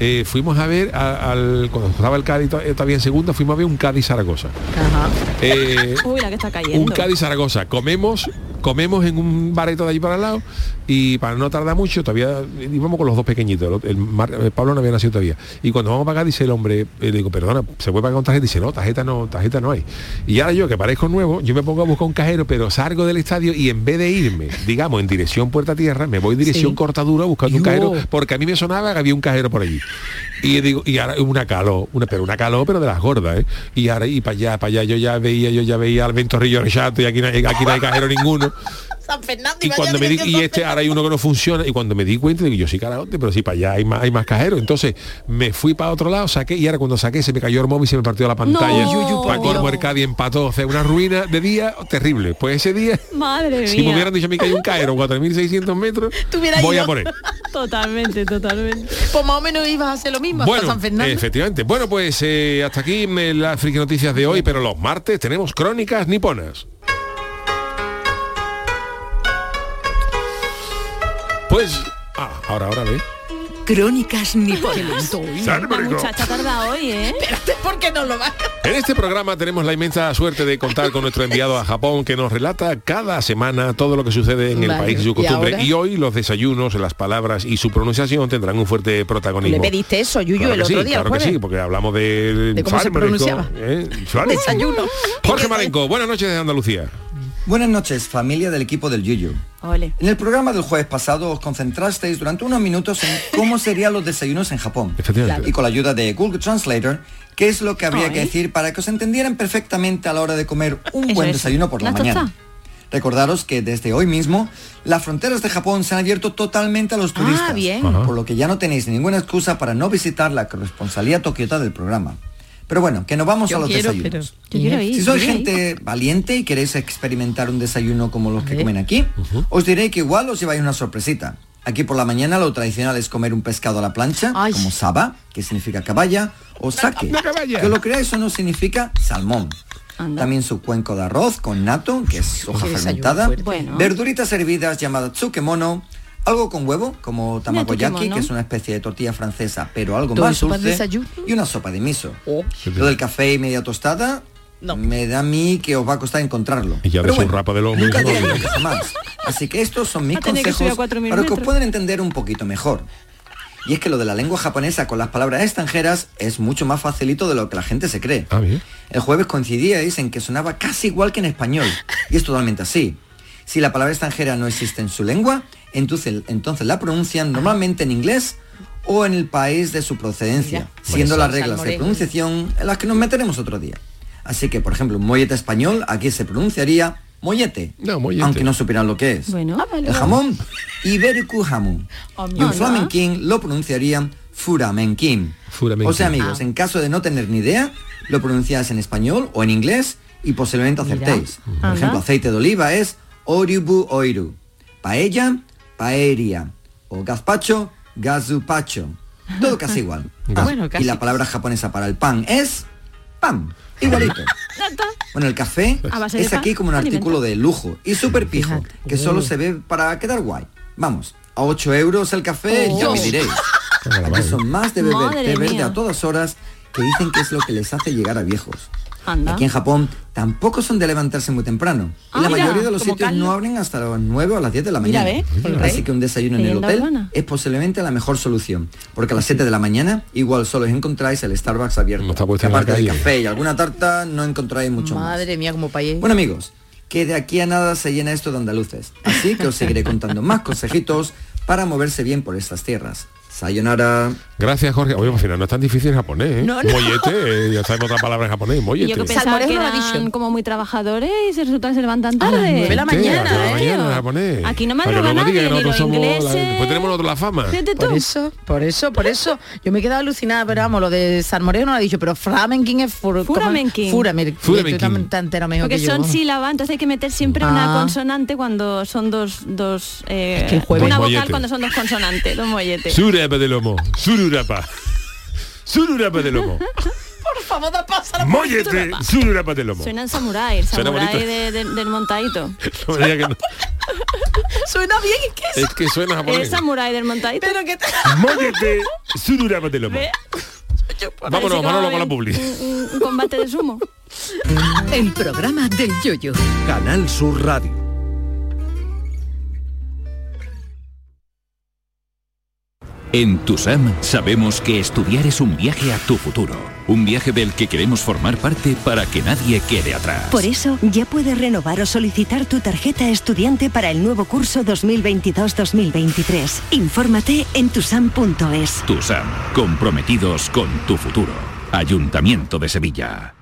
eh, fuimos a ver a- al, cuando estaba el Cádiz eh, todavía en segunda, fuimos a ver un Cádiz Zaragoza. Ajá. Eh, Uy, la que está cayendo. un Cádiz Zaragoza. Comemos, comemos en un bareto de allí para al lado y para no tardar mucho, todavía íbamos con los dos pequeñitos. El, el Pablo no había nacido todavía. Y cuando vamos a pagar, dice el hombre, eh, le digo, perdona, ¿se puede pagar con tarjeta? Dice, no, tarjeta no, tarjeta no hay. Y ahora yo, que parezco nuevo, yo me pongo a buscar un cajero, pero salgo del estadio y en vez de irme, digamos, en dirección Puerta Tierra, me voy dirección Sí. Cortadura buscando un cajero, porque a mí me sonaba que había un cajero por allí. Y digo, y una calor, una, pero una calor, pero de las gordas, ¿eh? Y ahora, y para allá, para allá, yo ya veía, yo ya veía al Ventorrillo Rechato y aquí aquí no hay cajero ninguno. San Fernando y cuando me di, y este ahora hay uno que no funciona y cuando me di cuenta digo yo sí carajote pero sí para allá hay más hay más cajeros entonces me fui para otro lado saqué y ahora cuando saqué se me cayó el móvil y se me partió la pantalla No. por Dios. Cádiz empató o sea una ruina de día terrible pues ese día Madre si me hubieran dicho a mí que hay un caero 4.600 metros voy a ido. poner Totalmente, totalmente. Pues más o menos ibas a hacer lo mismo hasta bueno San Fernando. efectivamente bueno pues eh, hasta aquí me- las friki noticias de hoy pero los martes tenemos crónicas niponas pues ah, ahora ahora ve Crónicas niponas. La muchacha tarda hoy, ¿eh? Espérate, ¿por qué no lo vas? En este programa tenemos la inmensa suerte de contar con nuestro enviado a Japón que nos relata cada semana todo lo que sucede en el país y su ¿y costumbre. Y, hoy los desayunos, las palabras y su pronunciación tendrán un fuerte protagonismo. Le pediste eso, Yuyu, Claro el otro sí, día, claro que sí, porque hablamos de, De cómo se pronunciaba. ¿eh? Desayuno. Jorge Marenco, buenas noches de Andalucía. Buenas noches, familia del equipo del Yuyu. Ole. En el programa del jueves pasado os concentrasteis durante unos minutos en cómo serían los desayunos en Japón. Efectivamente. Y con la ayuda de Google Translator, qué es lo que habría que decir para que os entendieran perfectamente a la hora de comer un Eso, buen eso. desayuno por la mañana. tosta. Recordaros que desde hoy mismo las fronteras de Japón se han abierto totalmente a los turistas. Ah, bien. Por lo que ya no tenéis ninguna excusa para no visitar la corresponsalía tokiota del programa. Pero bueno, que nos vamos a los quiero, desayunos. Yo quiero ir. Si sois ir. gente valiente y queréis experimentar un desayuno como los que comen aquí, os diré que igual os lleváis una sorpresita. Aquí por la mañana lo tradicional es comer un pescado a la plancha, Ay. como saba, que significa caballa, o caballa. que lo creáis o no significa salmón. Anda. También su cuenco de arroz con nato, que es hoja fermentada. Bueno. verduritas hervidas llamadas tsukemono, algo con huevo, como tamagoyaki, tsukemono. que es una especie de tortilla francesa, pero algo ¿Todo más dulce, y una sopa de miso. Oh. Lo del café y media tostada, No. me da a mí que os va a costar encontrarlo. Y ya Pero ves un rapa de lomo Nunca ¿no? nunca jamás. Así que estos son mis que consejos 4.000 para que os puedan entender un poquito mejor. Y es que lo de la lengua japonesa con las palabras extranjeras es mucho más facilito de lo que la gente se cree. Ah, bien. El jueves coincidíais en que sonaba casi igual que en español. Y es totalmente así. Si la palabra extranjera no existe en su lengua, entonces, entonces la pronuncian normalmente en inglés o en el país de su procedencia, Mira, siendo eso las reglas de pronunciación en las que nos meteremos otro día. Así que, por ejemplo, un mollete español aquí se pronunciaría mollete, No, mollete. aunque no supieran lo que es. Bueno. Ah, vale, el vale. jamón, Ibericu jamón. Y un flamenquín lo pronunciarían furamenquín. Furamenquín. O sea, amigos, en caso de no tener ni idea, lo pronunciáis en español o en inglés y posiblemente acertéis. Por ejemplo, aceite de oliva es oribu oiru. Paella, paeria. O gazpacho, gazupacho. Todo casi igual. Ah, bueno, casi. Y la palabra japonesa para el pan es pan. Igualito. Bueno, el café de es aquí como un artículo de lujo y súper pijo, que solo se ve para quedar guay. Vamos, a 8 euros el café, ya me diréis. Aquí son más de beber té verde a todas horas que dicen que es lo que les hace llegar a viejos. Anda. Aquí en Japón tampoco son de levantarse muy temprano. Y Ah, la mira, mayoría de los sitios no abren hasta las 9 o las 10 de la mañana. Así que un desayuno en el hotel urbana. es posiblemente la mejor solución. Porque a las 7 de la mañana igual solo encontráis el Starbucks abierto. No Que la aparte del calle. café y alguna tarta no encontráis mucho más. Madre mía, como país. Bueno amigos, que de aquí a nada se llena esto de andaluces. Así que os seguiré contando más consejitos para moverse bien por estas tierras. Sayonara. Gracias, Jorge. Oye, al final no es tan difícil japonés, ¿eh? No, no. Mollete, eh, ya sabemos otra palabra en japonés, mollete. yo que pensaba que eran como muy trabajadores y se resulta que se levantan A las tarde. nueve de la mañana, a las ¿eh? mañana en japonés. Aquí no me Para que roba luego diga nadie, que ni nosotros los somos la- ingleses. Después tenemos nosotros la fama. Por eso, por eso, por eso. Yo me he quedado alucinada, pero vamos, lo de Salmoreno no lo ha dicho, pero Flamenking es fur, tan entero mejor Porque son sílabas, entonces hay que meter siempre una Ah. consonante cuando son dos, dos eh, Es que el jueves- una vocal cuando son dos consonantes, dos molletes. Surapa de lomo, sururapa. Sururapa de lomo. Por favor, da paso a la Mollete, sururapa de lomo. Suenan samurái, el Suena samurái bonito. de- de- del montadito. No me diga que no. Suena bien, ¿y qué es? Es que suena El japonés. samurái del montadito. Pero que te... Mollete, sururapa de lomo. Ve. Vámonos, Manolo, con la publi. Un, un combate de sumo. El programa del yoyo. Canal Sur Radio. En TUSAM sabemos que estudiar es un viaje a tu futuro, un viaje del que queremos formar parte para que nadie quede atrás. Por eso, ya puedes renovar o solicitar tu tarjeta estudiante para el nuevo curso 2022-2023. Infórmate en tusam.es. TUSAM, comprometidos con tu futuro. Ayuntamiento de Sevilla.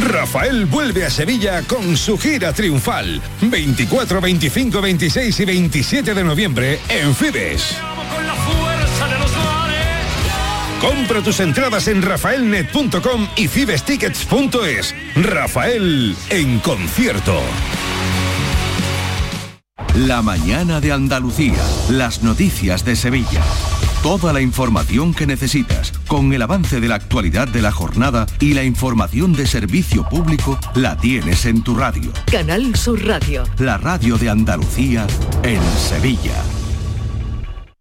Rafael vuelve a Sevilla con su gira triunfal. 24, 25, 26 y 27 de noviembre en Fibes. Compra tus entradas en rafaelnet.com y fibestickets.es. Rafael en concierto. La mañana de Andalucía. Las noticias de Sevilla. Toda la información que necesitas, con el avance de la actualidad de la jornada y la información de servicio público, la tienes en tu radio. Canal Sur Radio. La radio de Andalucía en Sevilla.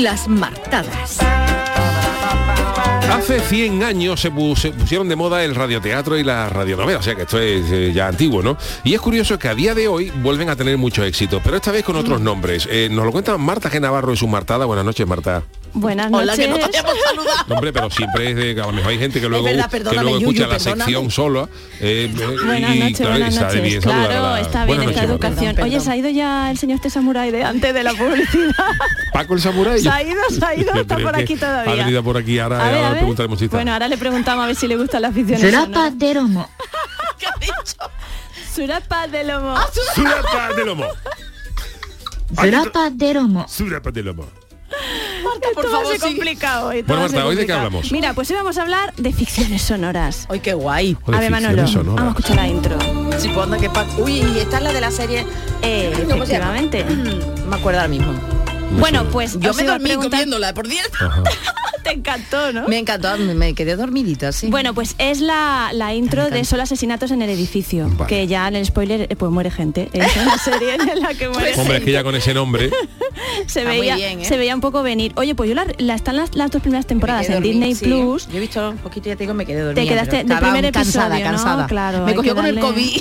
Las martadas. Hace 100 años se, pu- se pusieron de moda el radioteatro y la radionovela, o sea que esto es eh, ya antiguo, ¿no? Y es curioso que a día de hoy vuelven a tener mucho éxito, pero esta vez con otros nombres. Eh, nos lo cuenta Marta G. Navarro en su Martada. Buenas noches, Marta. Buenas Hola, noches. que no te habíamos saludado. No, hombre, pero siempre es de, a lo mejor hay gente que luego, verdad, que luego Yuyu, escucha la perdóname. sección solo. eh, eh, Buenas y, noches, claro, buenas noches. bien Claro, la- está bien Buenas esta educación. Perdón, Oye, perdón. se ha ido ya el señor este samurái de antes de la publicidad. Paco el Samurai. Se ha ido, se ha ido, está por que aquí todavía. Ha venido por aquí, ahora, ver, ahora a le preguntaremos si está. Bueno, ahora le preguntamos a ver si le gustan las aficiones. Surapa de lomo. Surapa de lomo. Surapa de lomo. Surapa de lomo. Surapa de lomo. Marta, por favor, complicado. esto Bueno, Marta, ¿hoy de qué hablamos? Mira, pues hoy vamos a hablar de ficciones sonoras. Ay, qué guay. O A ver, Manolo, sonoras. vamos a escuchar la intro. Sí, pues anda, que pa- Uy, y esta es la de la serie. Eh, efectivamente. Me acuerdo ahora mismo. Bueno, pues Yo me dormí preguntar- comiéndola, por cierto. Te encantó, ¿no? Me encantó, me, quedé dormidita, sí. Bueno, pues es la, la intro de Solo asesinatos en el edificio, Vale. que ya en el spoiler eh, pues muere gente. Es una serie en la que muere Hombre, es que ya con ese nombre. se Está muy veía, bien, ¿eh? se veía un poco venir. Oye, pues yo la, la- están las, las dos primeras Me temporadas en Disney sí. Plus. Yo he visto un poquito, ya te digo, me quedé dormida. quedaste pero del primer cansada, episodio, ¿no? cansada. Claro, me cogió que con el COVID.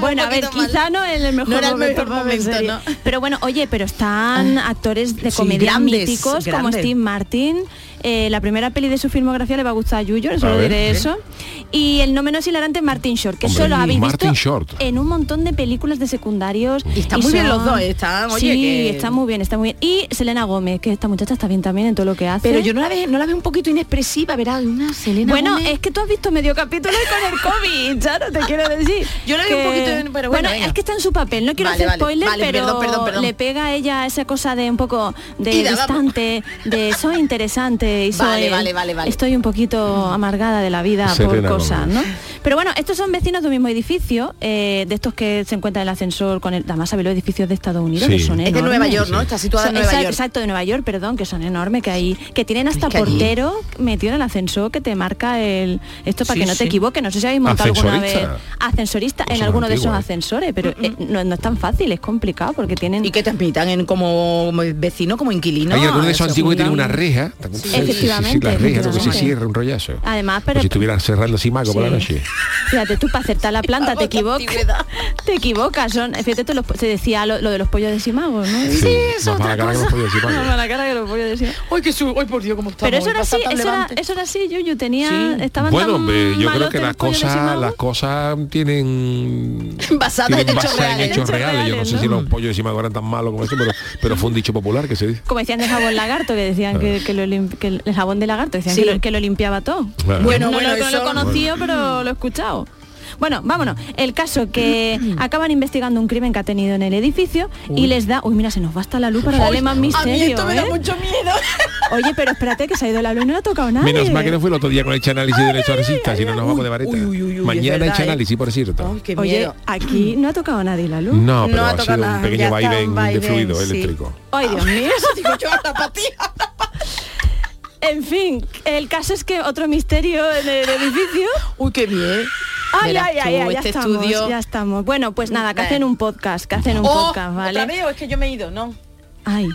Bueno, a ver, mal. quizá no en el mejor No era el momento, mejor. ¿no? Pero bueno, oye, pero están actores de Sí, comedia grandes, míticos como. Steve Martin. Eh, la primera peli de su filmografía le va a gustar a Yuyo, solo ver. diré Sí. eso. Y el no menos hilarante es Martin Short, que Hombre, solo habéis Martin visto Short. en un montón de películas de secundarios. Y están muy bien los dos, ¿eh? están, oye, sí, que- está muy bien, está muy bien. Y Selena Gómez, que esta muchacha está bien también en todo lo que hace. Pero yo no la veo, no la veo un poquito inexpresiva, verás, una Selena Bueno, Gómez. es que tú has visto medio capítulo con el COVID, Charo, te quiero decir. Yo la vi un poquito, pero bueno, venga. es que está en su papel, no quiero Vale, hacer vale, spoiler, vale, pero perdón, perdón, perdón. le pega a ella esa cosa de un poco de- distante, de soy interesante Vale, vale, vale, vale. estoy un poquito amargada de la vida por cosas. ¿no? Pero bueno, estos son vecinos de un mismo edificio, eh, de estos que se encuentran en el ascensor con el, además sabes los edificios de Estados Unidos Sí. que son Es de. Nueva York, ¿no? Está situada en Nueva exacto, York. Exacto, de Nueva York, perdón, que son enormes, que hay, que tienen hasta Es que allí- portero metido en el ascensor que te marca el esto para Sí, que no sí. te equivoques. No sé si habéis montado alguna vez ¿Ascensorista? en Cosas alguno de esos ascensores, pero eh, no, no es tan fácil, es complicado porque tienen Y que te admitan en como vecino, como inquilino. Hay algunos de esos eso, antiguos que tienen una- reja. Sí, Efectivamente, la reja, lo que se efectivamente. cierra un rollazo. Además, pero Como si estuviera cerrando así mago por la noche. Fíjate, tú para acertar la planta te equivocas. Te equivocas. Son, fíjate, tú, se decía lo, lo de los pollos de Simago, ¿no? Sí, eso que Simago. Más mala cara que los pollos de Simago. Uy, qué su... Uy, por Dios, cómo estamos. Pero eso era así, eso era, levante. eso era así, Yuyu, tenía, Sí. estaban Bueno, tan eh, yo creo que las cosas, las cosas tienen Basadas tienen en hechos reales. hechos reales. Yo no sé si los pollos de Simago eran tan malos como eso, pero, pero fue un dicho popular que se dice. Como decían de jabón lagarto, que decían que, que lo que el jabón de lagarto, decían Sí. que, lo, que lo limpiaba todo. Bueno, no, bueno, lo, no lo eso- he conocido, pero lo he escuchado. Bueno, vámonos. El caso que acaban investigando un crimen que ha tenido en el edificio y les da... Uy, mira, se nos va hasta la luz para darle más A mí misterio. esto me da ¿eh? mucho miedo. Oye, pero espérate que se ha ido la luz y no le ha tocado nada. Menos mal que no fue el otro día con el análisis del exorcista, si no nos vamos de vareta. uy, uy, Mañana verdad, hecho ¿eh? análisis, por cierto. Ay, qué Oye, aquí no ha tocado a nadie la luz. No, pero No ha ha, tocado sido nada, un pequeño vaivén de fluido sí. eléctrico. Ay, Dios mío. Digo yo a la. En fin, el caso es que otro misterio en el edificio. Uy, qué bien. Ay, ay, ay, ay, ya este estamos, estudio. ya estamos. Bueno, pues nada, que hacen un podcast, que hacen un Oh, podcast, ¿vale? ¿Otra vez o es que yo me he ido? No. Ay.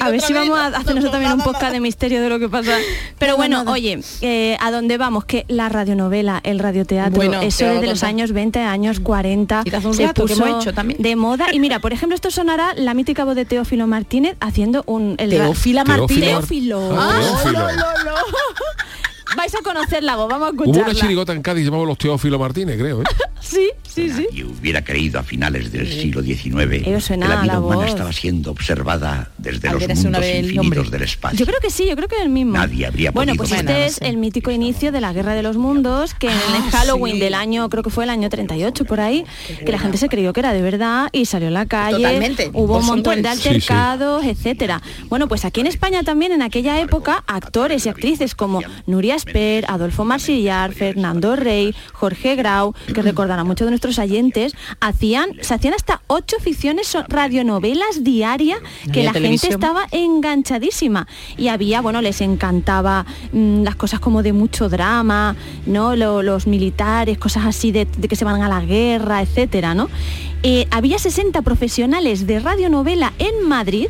A ver si vamos a hacer nosotros también un podcast de misterio de lo que pasa. Pero bueno, oye, eh, ¿a dónde vamos? Que la radionovela, el radioteatro, Bueno, eso es de los años 20, años 40, Y te hace un se rato que puso hemos hecho también. de moda. Y mira, por ejemplo, esto sonará la mítica voz de Teófilo Martínez haciendo un... El Teófila Martínez. Teófilo. Ah, Teófilo. Vais a conocer la voz, vamos a Hubo una escucharla. chirigota en Cádiz llamada Los Teófilo Martínez, creo. ¿eh? Sí, sí, sí. Y hubiera creído a finales del siglo XIX que la vida la humana voz. estaba siendo observada desde los mundos infinitos del espacio. Yo creo que sí, yo creo que es el mismo. Nadie habría Bueno, podido pues este es el mítico inicio de la Guerra de los Mundos, que en el Halloween del año, creo que fue el año 38 por ahí, que la gente se creyó que era de verdad y salió a la calle, Totalmente. hubo un montón de Welles. Sí, sí. altercados, etcétera. Bueno, pues aquí en España también en aquella época, actores y actrices como Nuria Esper, Adolfo Marsillar, Fernando Rey, Jorge Grau, que recordarán mucho de nuestros oyentes, hacían, se hacían hasta ocho ficciones, radionovelas diarias que la gente estaba enganchadísima. Y había bueno les encantaba mm, las cosas como de mucho drama no Lo- los militares cosas así de, de que se van a la guerra etcétera no Eh, había 60 profesionales de radionovela en Madrid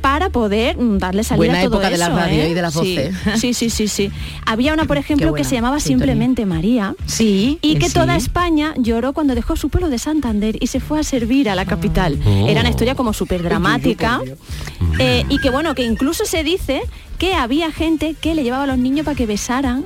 para poder mm, darle salida Buena a todo época de la eso, radio ¿eh? y de las Sí, voces. Sí, sí, sí, sí. Había una, por ejemplo, que se llamaba sintonía. simplemente María. Sí. Y que sí. toda España lloró cuando dejó su pueblo de Santander y se fue a servir a la capital. Oh. Era una historia como súper dramática. eh, y que bueno, que incluso se dice que había gente que le llevaba a los niños para que besaran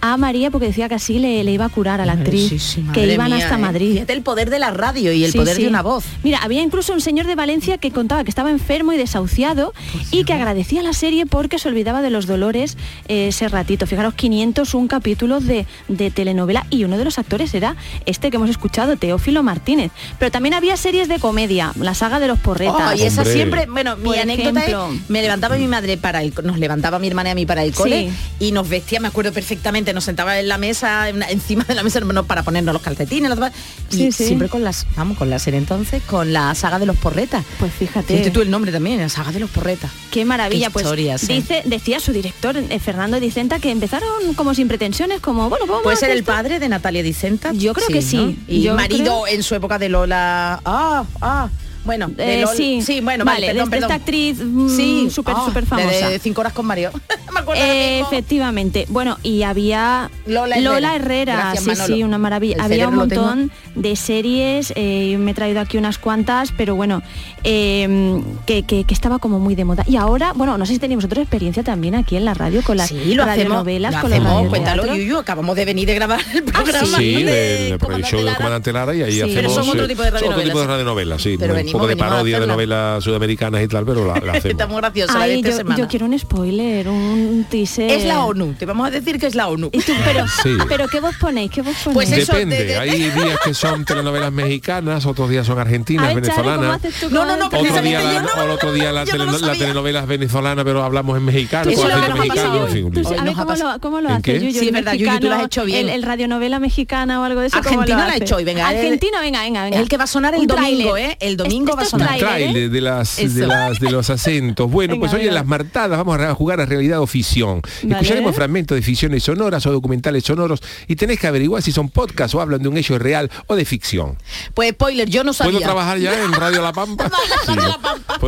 a María porque decía que así le, le iba a curar a la actriz. Sí, sí, que iban mía, hasta ¿eh? Madrid. Fíjate el poder de la radio y el Sí, poder sí. de una voz. Mira, había incluso un señor de Valencia que contaba que estaba enfermo y desahuciado y que agradecía la serie porque se olvidaba de los dolores eh, ese ratito. Fijaros, 501 capítulos de, de telenovela y uno de los actores era este que hemos escuchado, Teófilo Martínez. Pero también había series de comedia, la saga de los porretas. Oh, y esa Hombre. siempre, bueno, mi Por anécdota ejemplo. es, me levantaba mi madre para el, nos levantaba mi hermana y a mí para el cole Sí. y nos vestía, me acuerdo perfectamente, nos sentaba en la mesa, en- encima de la mesa no, para ponernos los calcetines, los demás, y Sí, sí. siempre con las, vamos, con la serie entonces, con la saga de los porretas. Pues fíjate. Fíjate tú el nombre también, la saga de los porretas. Qué maravilla, Qué pues historias, ¿eh? dice, decía su director, eh, Fernando Dicenta, que empezaron como sin pretensiones, como, bueno, vamos a ¿Puede ser el padre de Natalia Dicenta? Yo creo que sí. ¿no? Y Yo marido creo- en su época de Lola. Ah, ah. Bueno, de Eh, Lola- sí. sí, bueno, Vale, vale, perdón, de esta actriz, mm, sí, súper, ah, súper de- famosa. De cinco horas con Mario. Me acuerdo Eh, mismo. efectivamente. Bueno, y había Lola Herrera. Herrera, Gracias, sí, Manolo. sí, una maravilla. El había un montón de series, eh, me he traído aquí unas cuantas, pero bueno, eh, que, que- que estaba como muy de moda. Y ahora, bueno, no sé si tenéis vosotros experiencia también aquí en la radio con las Sí, lo hacemos, radionovelas, lo con los hacemos, cuéntalo. Yuyu, acabamos de venir de grabar el programa. Sí, de por el show del comandante Lara y ahí Sí, hacemos pero son otro eh, tipo de son otro radionovelas, tipo de radionovelas, sí, Pero venimos- poco de parodia de novelas sudamericanas y tal, pero la, la hacemos. Está muy graciosa la de Ay, esta yo, semana. yo quiero un spoiler, un teaser. Es la ONU, te vamos a decir que es la ONU. Y tú, pero, Sí. pero ¿qué vos ponéis? ¿Qué vos ponéis? Pues eso, Depende, de- de- hay días que son telenovelas mexicanas, otros días son argentinas, ver, Charo, ¿cómo venezolanas. tú No, no, no, Otro día, la, yo no, o el otro día la, no teleno- la telenovela es venezolana, pero hablamos en mexicano, Eso con es lo que acento nos ha mexicano, pasado en fin, hoy. un Tú lío. sí, a ver cómo lo, cómo lo ¿En haces? Yuyu, Sí, verdad, Yuyu, tú lo has hecho bien. El, el radionovela mexicana o algo de eso. ¿cómo Argentina lo ha hecho hoy, venga, Argentino, venga, venga, venga. El que va a sonar el domingo. ¿eh? El domingo Esto va a sonar. ¿eh? De las, de Eso. las de los acentos. Bueno, Venga, pues hoy en las martadas vamos a jugar a realidad o ficción. Vale. Escucharemos fragmentos de ficciones sonoras o documentales sonoros y tenés que averiguar si son podcast o hablan de un hecho real o de ficción. Pues spoiler, yo no sabía. ¿Puedo trabajar ya en Radio La Pampa?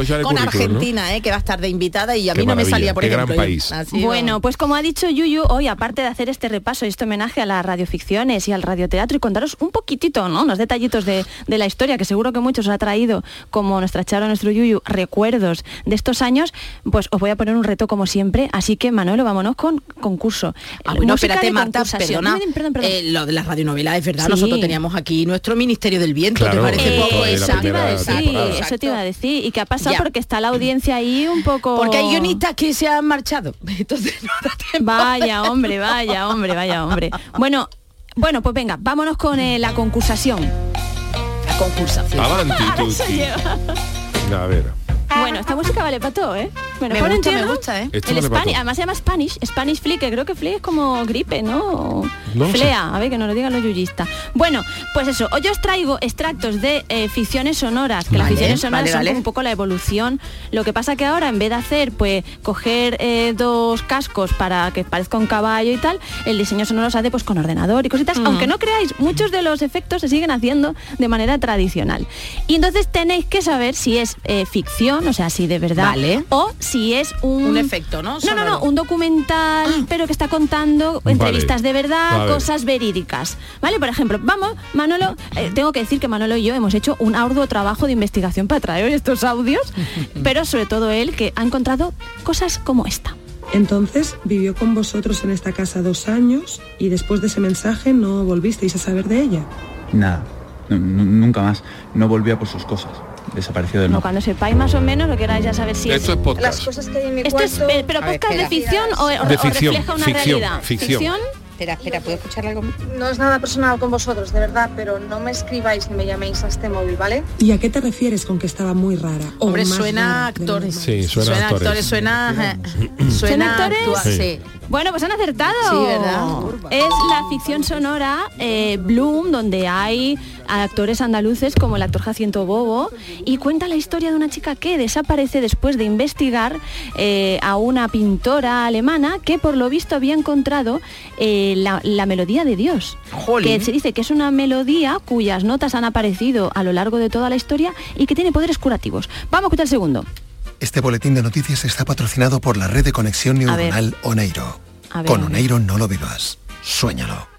El con. Argentina, eh, que va a estar de invitada y a Qué mí no me salía por qué gran ejemplo. país. Así, Bueno, pues como ha dicho Yuyu, hoy aparte de hacer este repaso y este homenaje a las radioficciones y al radioteatro y contaros un poquitito, ¿no? Unos detallitos de, de la historia que seguro que muchos os ha traído, como nuestra Charo, nuestro Yuyu, recuerdos de estos años, pues os voy a poner un reto como siempre. Así que Manuelo, vámonos con concurso. Ah, bueno, Música espérate, Marta, perdona. Perdón, perdón, perdón. Eh, lo de las radionovelas es verdad. Sí. Nosotros teníamos aquí nuestro Ministerio del Viento, Claro, ¿te parece Eh, poco? eso te iba a decir, eso te iba a decir. ¿Y qué ha pasado? Ya. Porque está la audiencia ahí un poco... Porque hay guionistas que se han marchado. Entonces no da tiempo. Vaya hombre, vaya hombre, vaya hombre. Bueno, bueno, pues venga, vámonos con eh, la concursación. Concursación. Avanti, se tutti. lleva. A ver. Bueno, esta música vale para todo, ¿eh? Bueno, Me gusta, me entierro. gusta, ¿eh? Esto El vale Spanish, además se llama Spanish, Spanish Flee, que creo que Flee es como gripe, ¿no? No sé. Flea, a ver que nos lo digan los yuyistas. Bueno, pues eso, hoy os traigo extractos de eh, ficciones sonoras, que las ficciones sonoras vale, son vale. como un poco la evolución. Lo que pasa que ahora, en vez de hacer, pues, coger eh, dos cascos para que parezca un caballo y tal, el diseño sonoro se hace pues con ordenador y cositas. Mm. Aunque no creáis, muchos de los efectos se siguen haciendo de manera tradicional. Y entonces tenéis que saber si es eh, ficción, o sea, si de verdad, Vale. o si es un... Un efecto, ¿no? No, no, no, un documental, pero que está contando Vale. entrevistas de verdad, ver. cosas verídicas. ¿Vale? Por ejemplo, vamos, Manolo, eh, tengo que decir que Manolo y yo hemos hecho un arduo trabajo de investigación para traer estos audios, pero sobre todo él que ha encontrado cosas como esta. Entonces vivió con vosotros en esta casa dos años y después de ese mensaje no volvisteis a saber de ella. Nada, nu- nu- nunca más. No volvía por sus cosas. Desapareció de O nuevo. cuando sepáis más o menos lo que queráis ya saber si Esto es podcast. Las cosas que hay en mi Esto es, cuarto... eh, pero A ver, podcast de ficción o, o- De o ficción, refleja una ficción, realidad. ficción. Espera, espera, ¿puedo escuchar algo? No es nada personal con vosotros, de verdad, pero no me escribáis ni me llaméis a este móvil, ¿vale? ¿Y a qué te refieres con que estaba muy rara? O Hombre, más suena actores. Sí, suena, Suena actores. actores, suena... ¿Son Suena actores? Sí. sí. Bueno, pues han acertado. Sí, ¿verdad? Es la ficción sonora eh, Bloom, donde hay actores andaluces como el actor Jacinto Bobo, y cuenta la historia de una chica que desaparece después de investigar eh, a una pintora alemana que por lo visto había encontrado eh, la, la melodía de Dios. Jolín. Que se dice que es una melodía cuyas notas han aparecido a lo largo de toda la historia y que tiene poderes curativos. Vamos a escuchar el segundo. Este boletín de noticias está patrocinado por la red de conexión A ver. neuronal Oneiro. A ver, Con a. Oneiro no lo vivas. Suéñalo.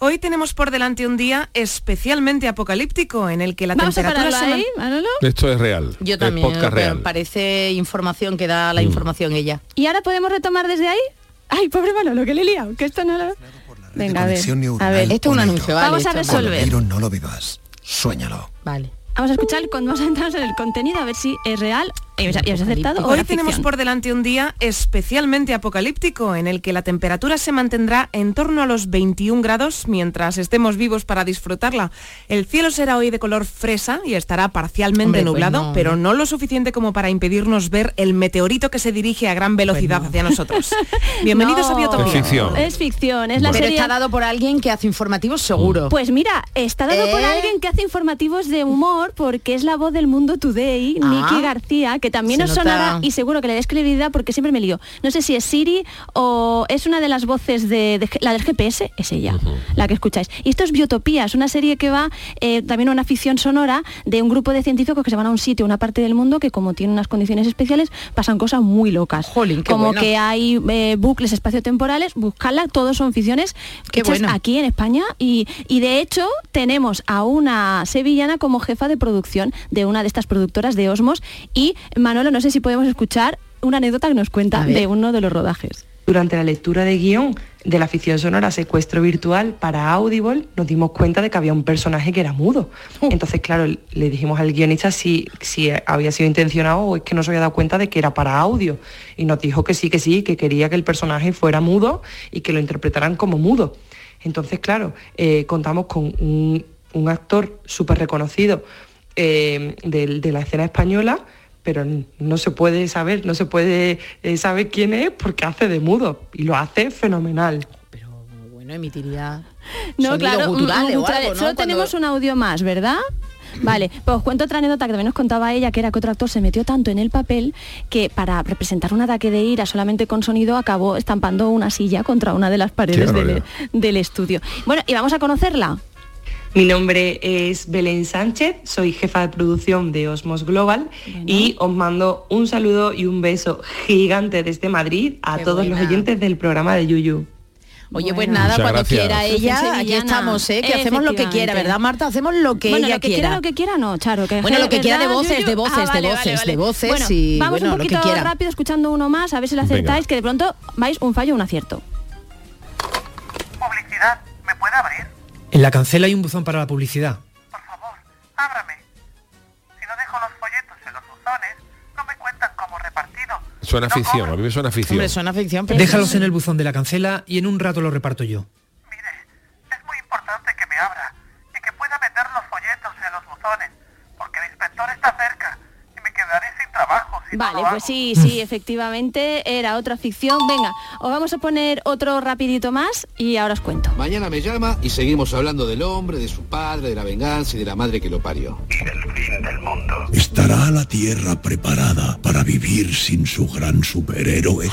Hoy tenemos por delante un día especialmente apocalíptico en el que la Vamos a temperatura ahí, Manolo. Esto es real. Yo es también, podcast pero real. parece información que da la Mm. información ella. ¿Y ahora podemos retomar desde ahí? Ay, pobre Manolo, que le he liado, que esto no lo... Venga, a ver, a. Esto es un anuncio, vale. Vamos a resolver. No lo vivas. Suéñalo. Vale. Vamos a escuchar, con- vamos a entrar en el contenido a ver si es real y os habéis acertado Hoy tenemos por delante un día especialmente apocalíptico en el que la temperatura se mantendrá en torno a los 21 grados mientras estemos vivos para disfrutarla. El cielo será hoy de color fresa y estará parcialmente Hombre, pues nublado, no, pero no. no lo suficiente como para impedirnos ver el meteorito que se dirige a gran velocidad no. hacia nosotros. Bienvenidos a Biotopía. Es ficción. Es ficción, es la Pero serie... está dado por alguien que hace informativos seguro. Pues mira, está dado por ¿Eh? alguien que hace informativos de humor porque es la voz del Mundo Today, Ah. Nicky García, que también Se os nota. sonará y seguro que le des credibilidad porque siempre me lío. No sé si es Siri o es una de las voces de, de- la del GPS, es ella, la que escucháis. Y esto es Biotopía, es una serie que va eh, también una ficción sonora de un grupo de científicos que se van a un sitio, una parte del mundo que como tiene unas condiciones especiales pasan cosas muy locas. Jolín, qué como bueno. que hay eh, bucles espaciotemporales, buscarla, todos son ficciones bueno. aquí en España y, y de hecho tenemos a una sevillana como jefa de producción de una de estas productoras de Osmos y Manolo, no sé si podemos escuchar una anécdota que nos cuenta de uno de los rodajes. Durante la lectura de guion de la ficción sonora Secuestro Virtual para Audible, nos dimos cuenta de que había un personaje que era mudo. Entonces, claro, le dijimos al guionista si, si había sido intencionado o es que no se había dado cuenta de que era para audio. Y nos dijo que sí, que sí, que quería que el personaje fuera mudo y que lo interpretaran como mudo. Entonces, claro, eh, contamos con un, un actor súper reconocido eh, de, de la escena española, pero no se puede saber, no se puede eh, saber quién es porque hace de mudo y lo hace fenomenal. Bueno, emitiría No, claro, guturales o guturales. algo, ¿no? Solo Cuando- tenemos un audio más, ¿verdad? Vale, pues os cuento otra anécdota que también nos contaba ella, que era que otro actor se metió tanto en el papel que para representar un ataque de ira solamente con sonido acabó estampando una silla contra una de las paredes del estudio. Bueno, y vamos a conocerla. Mi nombre es Belén Sánchez, soy jefa de producción de Osmos Global y os mando un saludo y un beso gigante desde Madrid a Qué todos buena. los oyentes del programa de Yuyu. Oye, pues nada, Muchas cuando gracias. quiera ella, aquí estamos, ¿eh? que hacemos lo que quiera. ¿verdad, Marta? Hacemos lo que bueno, ella lo que quiera. quiera, lo que quiera, no, Charo. Que Bueno, lo que quiera de ¿verdad, voces, Yuyu? de voces, Ah, de vale, voces, vale, de voces Bueno, y, vamos bueno, un lo que poquito rápido escuchando uno más, a ver si lo Venga. acertáis, que de pronto vais un fallo o un acierto. Publicidad, ¿me puede abrir? En la cancela hay un buzón para la publicidad. Ábrame. Si no dejo los folletos en los buzones, no me cuentan como repartido. Suena ficción, a mí me suena ficción. Hombre, suena ficción, pero... Déjalos en el buzón de la cancela y en un rato lo reparto yo. Es muy importante que me abra y que pueda meter los folletos en los buzones, porque el inspector está cerca y me quedaré sin trabajo si Vale, pues sí, sí, efectivamente era otra ficción. Venga, os vamos a poner otro rapidito más y ahora os cuento. Mañana me llama y seguimos hablando del hombre, de su padre, de la venganza y de la madre que lo parió. ¿Estará la Tierra preparada para vivir sin su gran superhéroe?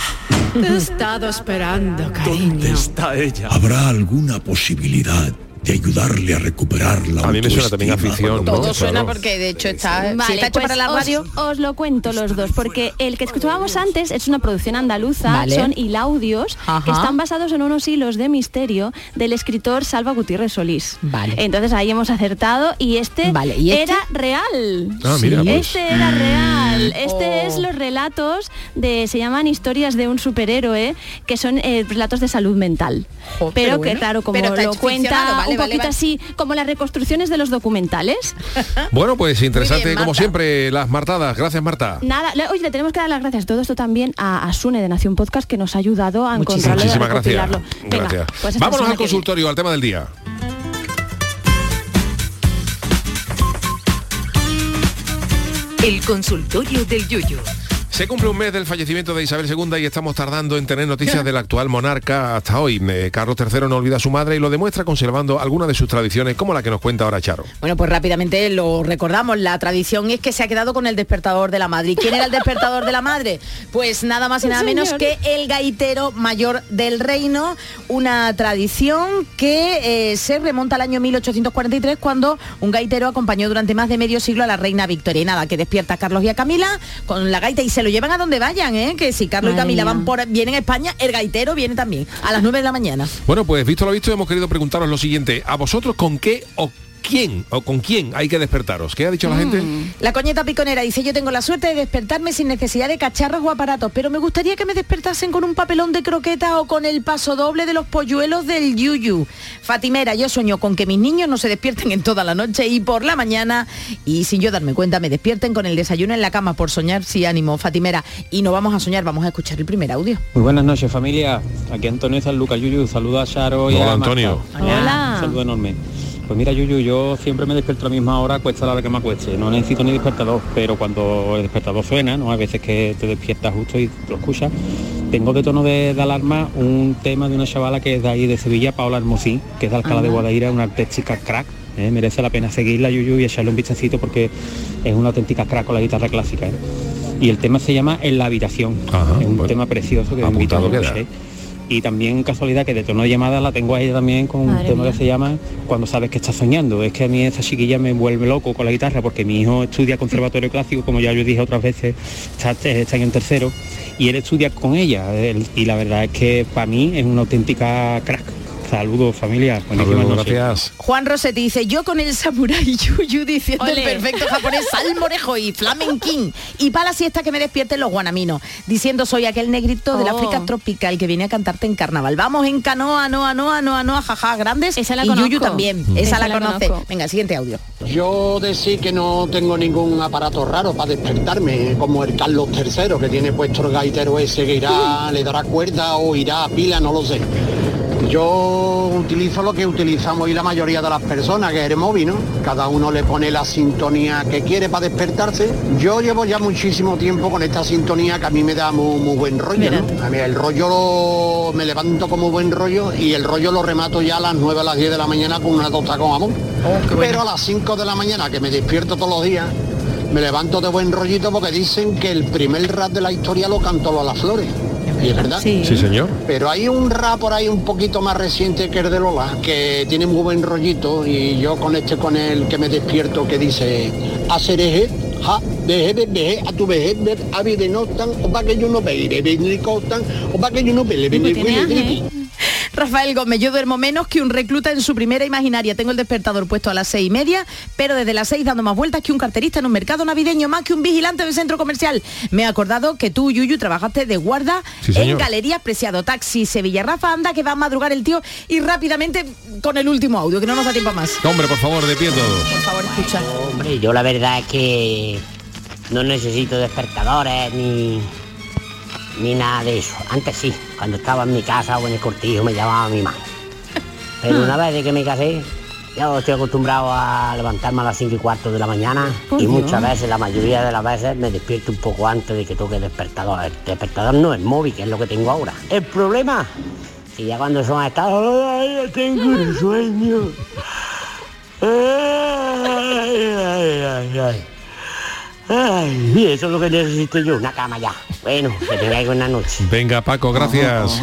Te he estado esperando, cariño. está ella? ¿Habrá alguna posibilidad de ayudarle a recuperar la A mí me suena también a ficción, ¿no? Todo suena Claro. porque de hecho está, si Vale, está hecho pues para la os- radio. Os, lo cuento los dos, porque el que escuchábamos antes es una producción andaluza, Vale. son hilaudios Ajá. que están basados en unos hilos de misterio del escritor Salva Gutiérrez Solís. Vale. Entonces ahí hemos acertado y este, Vale, ¿y este? era real. Ah, mira, pues. Este era real. Este Oh. es los relatos de, se llaman historias de un superhéroe, que son eh, relatos de salud mental. Pero, pero que claro, como Pero lo cuenta ficcionado, vale, un vale, poquito vale. así, como las reconstrucciones de los documentales. Bueno, pues interesante bien, como siempre las martadas. Gracias, Marta. Nada, le- oye, le tenemos que dar las gracias todo esto también a, a Sune de Nación Podcast que nos ha ayudado a encontrarlo y a Muchísimas gracias. recopilarlo. Venga, Gracias. pues Vámonos al consultorio, al tema del día. El consultorio del Yuyo. Se cumple un mes del fallecimiento de Isabel II y estamos tardando en tener noticias del actual monarca hasta hoy. Eh, Carlos III no olvida a su madre y lo demuestra conservando algunas de sus tradiciones, como la que nos cuenta ahora Charo. Bueno, pues rápidamente lo recordamos. La tradición es que se ha quedado con el despertador de la madre. ¿Y quién era el despertador de la madre? Pues nada más y nada menos que el gaitero mayor del reino. Una tradición que eh, se remonta al año 1843 cuando un gaitero acompañó durante más de medio siglo a la reina Victoria. Y nada, que despierta a Carlos y a Camila con la gaita y se lo llevan a donde vayan, ¿eh? Que si Carlos y Camila mía. van por vienen a España, el gaitero viene también a las 9 de la mañana. Bueno, pues visto lo visto, hemos querido preguntaros lo siguiente. ¿A vosotros con qué o quién o con quién hay que despertaros? ¿Qué ha dicho la gente? La coñeta piconera dice, yo tengo la suerte de despertarme sin necesidad de cacharros o aparatos, pero me gustaría que me despertasen con un papelón de croquetas o con el paso doble de los polluelos del yuyu. Fatimera, yo sueño con que mis niños no se despierten en toda la noche y por la mañana, y sin yo darme cuenta, me despierten con el desayuno en la cama por soñar, sí, ánimo, Fatimera. Y no vamos a soñar, vamos a escuchar el primer audio. Muy buenas noches familia, aquí Antonio San Lucas Yuyu, saluda a Charo y Hola, a Marta. Antonio. Hola. Un saludo enorme. Pues mira Yuyu, yo siempre me despierto a la misma hora, cuesta la hora que me acueste, no necesito ni despertador, pero cuando el despertador suena, ¿no? A veces que te despiertas justo y lo escuchas, tengo de tono de, de alarma un tema de una chavala que es de ahí de Sevilla, Paola Hermosín, que es de Alcalá de. Guadaira, una artística crack. ¿eh? Merece la pena seguirla Yuyu y echarle un vistacito porque es una auténtica crack con la guitarra clásica. ¿eh? Y el tema se llama En la habitación. Ajá, es un bueno. tema precioso que os invito a Y también casualidad que de tono de llamada la tengo a ella también con Madre un tema mía. que se llama Cuando sabes que estás soñando. Es que a mí esa chiquilla me vuelve loco con la guitarra porque mi hijo estudia conservatorio clásico, como ya yo dije otras veces, está, está en tercero, y él estudia con ella. él- y la verdad es que para mí es una auténtica crack. Saludos familia, buenísimas Saludos, noches. gracias. Juan Rosetti dice, yo con el samurai yuyu diciendo el perfecto japonés salmorejo y flamenquín. Y para la siesta que me despierten los guanaminos, diciendo soy aquel negrito del Oh. África tropical que viene a cantarte en carnaval. Vamos en canoa, noa, noa, noa, noa, jaja, grandes. Esa la y yuyu también, Mm. esa, Esa la, la conoce. conozco. Venga, siguiente audio. Yo decir que no tengo ningún aparato raro para despertarme, como el Carlos III, que tiene puesto el gaitero ese que irá, le dará cuerda o irá a pila, no lo sé. Yo utilizo lo que utilizamos y la mayoría de las personas, que es el móvil, ¿no? Cada uno le pone la sintonía que quiere para despertarse. Yo llevo ya muchísimo tiempo con esta sintonía que a mí me da muy, muy buen rollo, ¿no? A mí el rollo lo- me levanto como buen rollo y el rollo lo remato ya a las 9 a las 10 de la mañana con una tosta con jamón. Pero a las 5 de la mañana, que me despierto todos los días, me levanto de buen rollito porque dicen que el primer rap de la historia lo cantó Lola Flores. Y es verdad. Sí, señor. Pero hay un rap por ahí un poquito más reciente que el de Lola, que tiene muy buen rollito y yo con este con el que me despierto que dice hacer ja, deje de deje a tu vejez ver a vida no tan o para que yo no costan o para que yo no vele venir Rafael Gómez, yo duermo menos que un recluta en su primera imaginaria. Tengo el despertador puesto a las seis y media, pero desde las seis dando más vueltas que un carterista en un mercado navideño, más que un vigilante del centro comercial. Me he acordado que tú, Yuyu, trabajaste de guarda Sí, en señor. Galería Preciado Taxi Sevilla. Rafa, anda que va a madrugar el tío y rápidamente con el último audio, que no nos da tiempo más. Hombre, por favor, de pie todos. Por favor, escucha. Hombre, yo la verdad es que no necesito despertadores ni, ni nada de eso. Antes sí, cuando estaba en mi casa o en el cortijo me llamaba mi madre. Pero una vez de que me casé, Yo estoy acostumbrado a levantarme a las 5 y cuarto de la mañana y muchas veces, la mayoría de las veces, me despierto un poco antes de que toque el despertador. El despertador no es móvil, que es lo que tengo ahora. El problema, que ya cuando son estados, ¡ay, ya tengo el sueño! Ay, ay, ay, ay. Ay, y eso es lo que necesito yo, una cama ya. Bueno, que tengáis buena noche. Venga, Paco, gracias.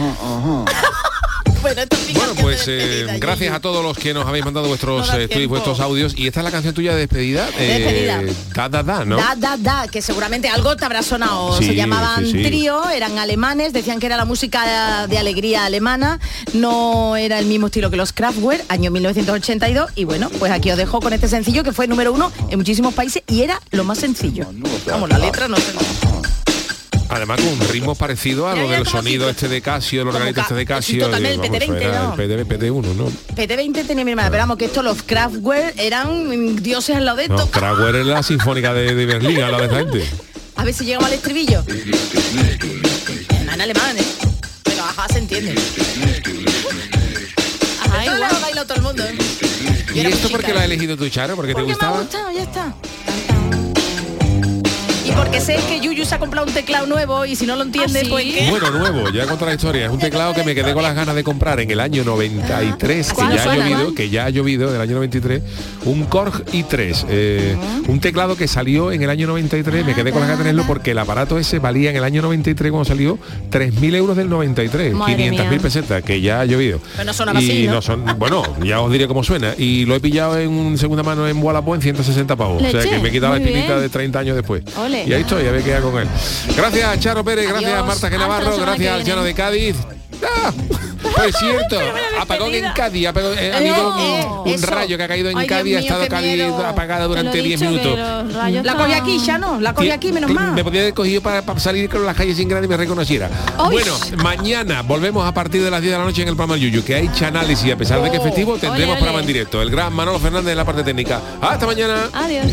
Bueno, pues eh, despedida, gracias a todos los que nos habéis mandado vuestros No eh, tweets, vuestros audios. Y esta es la canción tuya de despedida. despedida. eh, da, da, da, ¿no? Da, da, da, que seguramente algo te habrá sonado. Sí, Se llamaban sí, sí. trío, eran alemanes, decían que era la música de alegría alemana, no era el mismo estilo que los Kraftwerk, año 1982. Y bueno, pues aquí os dejo con este sencillo que fue número uno en muchísimos países y era lo más sencillo. Vamos, la letra no sé. Además con un ritmo parecido a lo del sonido este de Casio, el organito este de sí, Casio. también el vamos, PT20, era ¿no? el PD, PT1, ¿no? PT20 tenía mi hermana, pero vamos, que esto los Kraftwerk eran dioses al lado de esto. No, Kraftwerk es la sinfónica de, de Berlín, a la de gente. A ver si llegamos al estribillo. En alemán, ¿eh? Pero ajá, se entiende. Ajá, igual todo el mundo, ¿eh? ¿Y esto muy por qué chica, lo has ¿eh? elegido tú, Charo? ¿Porque te Porque me ha gustaba? gustado, ya está. Porque sé que Yuyu se ha comprado un teclado nuevo y si no lo entiende, pues ¿qué? Bueno, nuevo, ya contra la historia. Es un teclado que me quedé con las ganas de comprar en el año 93, que ¿Cuál ya ha llovido, que ya ha llovido en el año 93, un Korg i3, eh, un teclado que salió en el año 93, me quedé con las ganas de tenerlo porque el aparato ese valía en el año 93 cuando salió 3.000 euros del 93, Madre 500.000 mía. pesetas, que ya ha llovido. Pero no sonaba y así, ¿no? son, bueno, ya os diré cómo suena. Y lo he pillado en un segunda mano en Wallapop en 160 pavos. O sea que me he quitado la espinita bien. de 30 años después. Ole. Y ahí estoy, a ver qué hago con él. Gracias, Charo Pérez, gracias, Adiós. Marta Genavarro, gracias, al. Llano de Cádiz. Ah, pues cierto, apagón en Cádiz, apagón- eh, ha habido un, rayo que ha caído en Ay, Cádiz, ha estado Cádiz apagada durante Te lo he 10 dicho, que minutos. La cogí aquí, ya no, la cogí aquí, menos mal. Me podía haber cogido para, para salir con las calles sin grande y me reconociera. Bueno, mañana volvemos a partir de las 10 de la noche en el programa Yuyu, que hay análisis, a pesar de que es festivo, tendremos Ole, ole. programa en directo. El gran Manolo Fernández en la parte técnica. Hasta mañana. Adiós.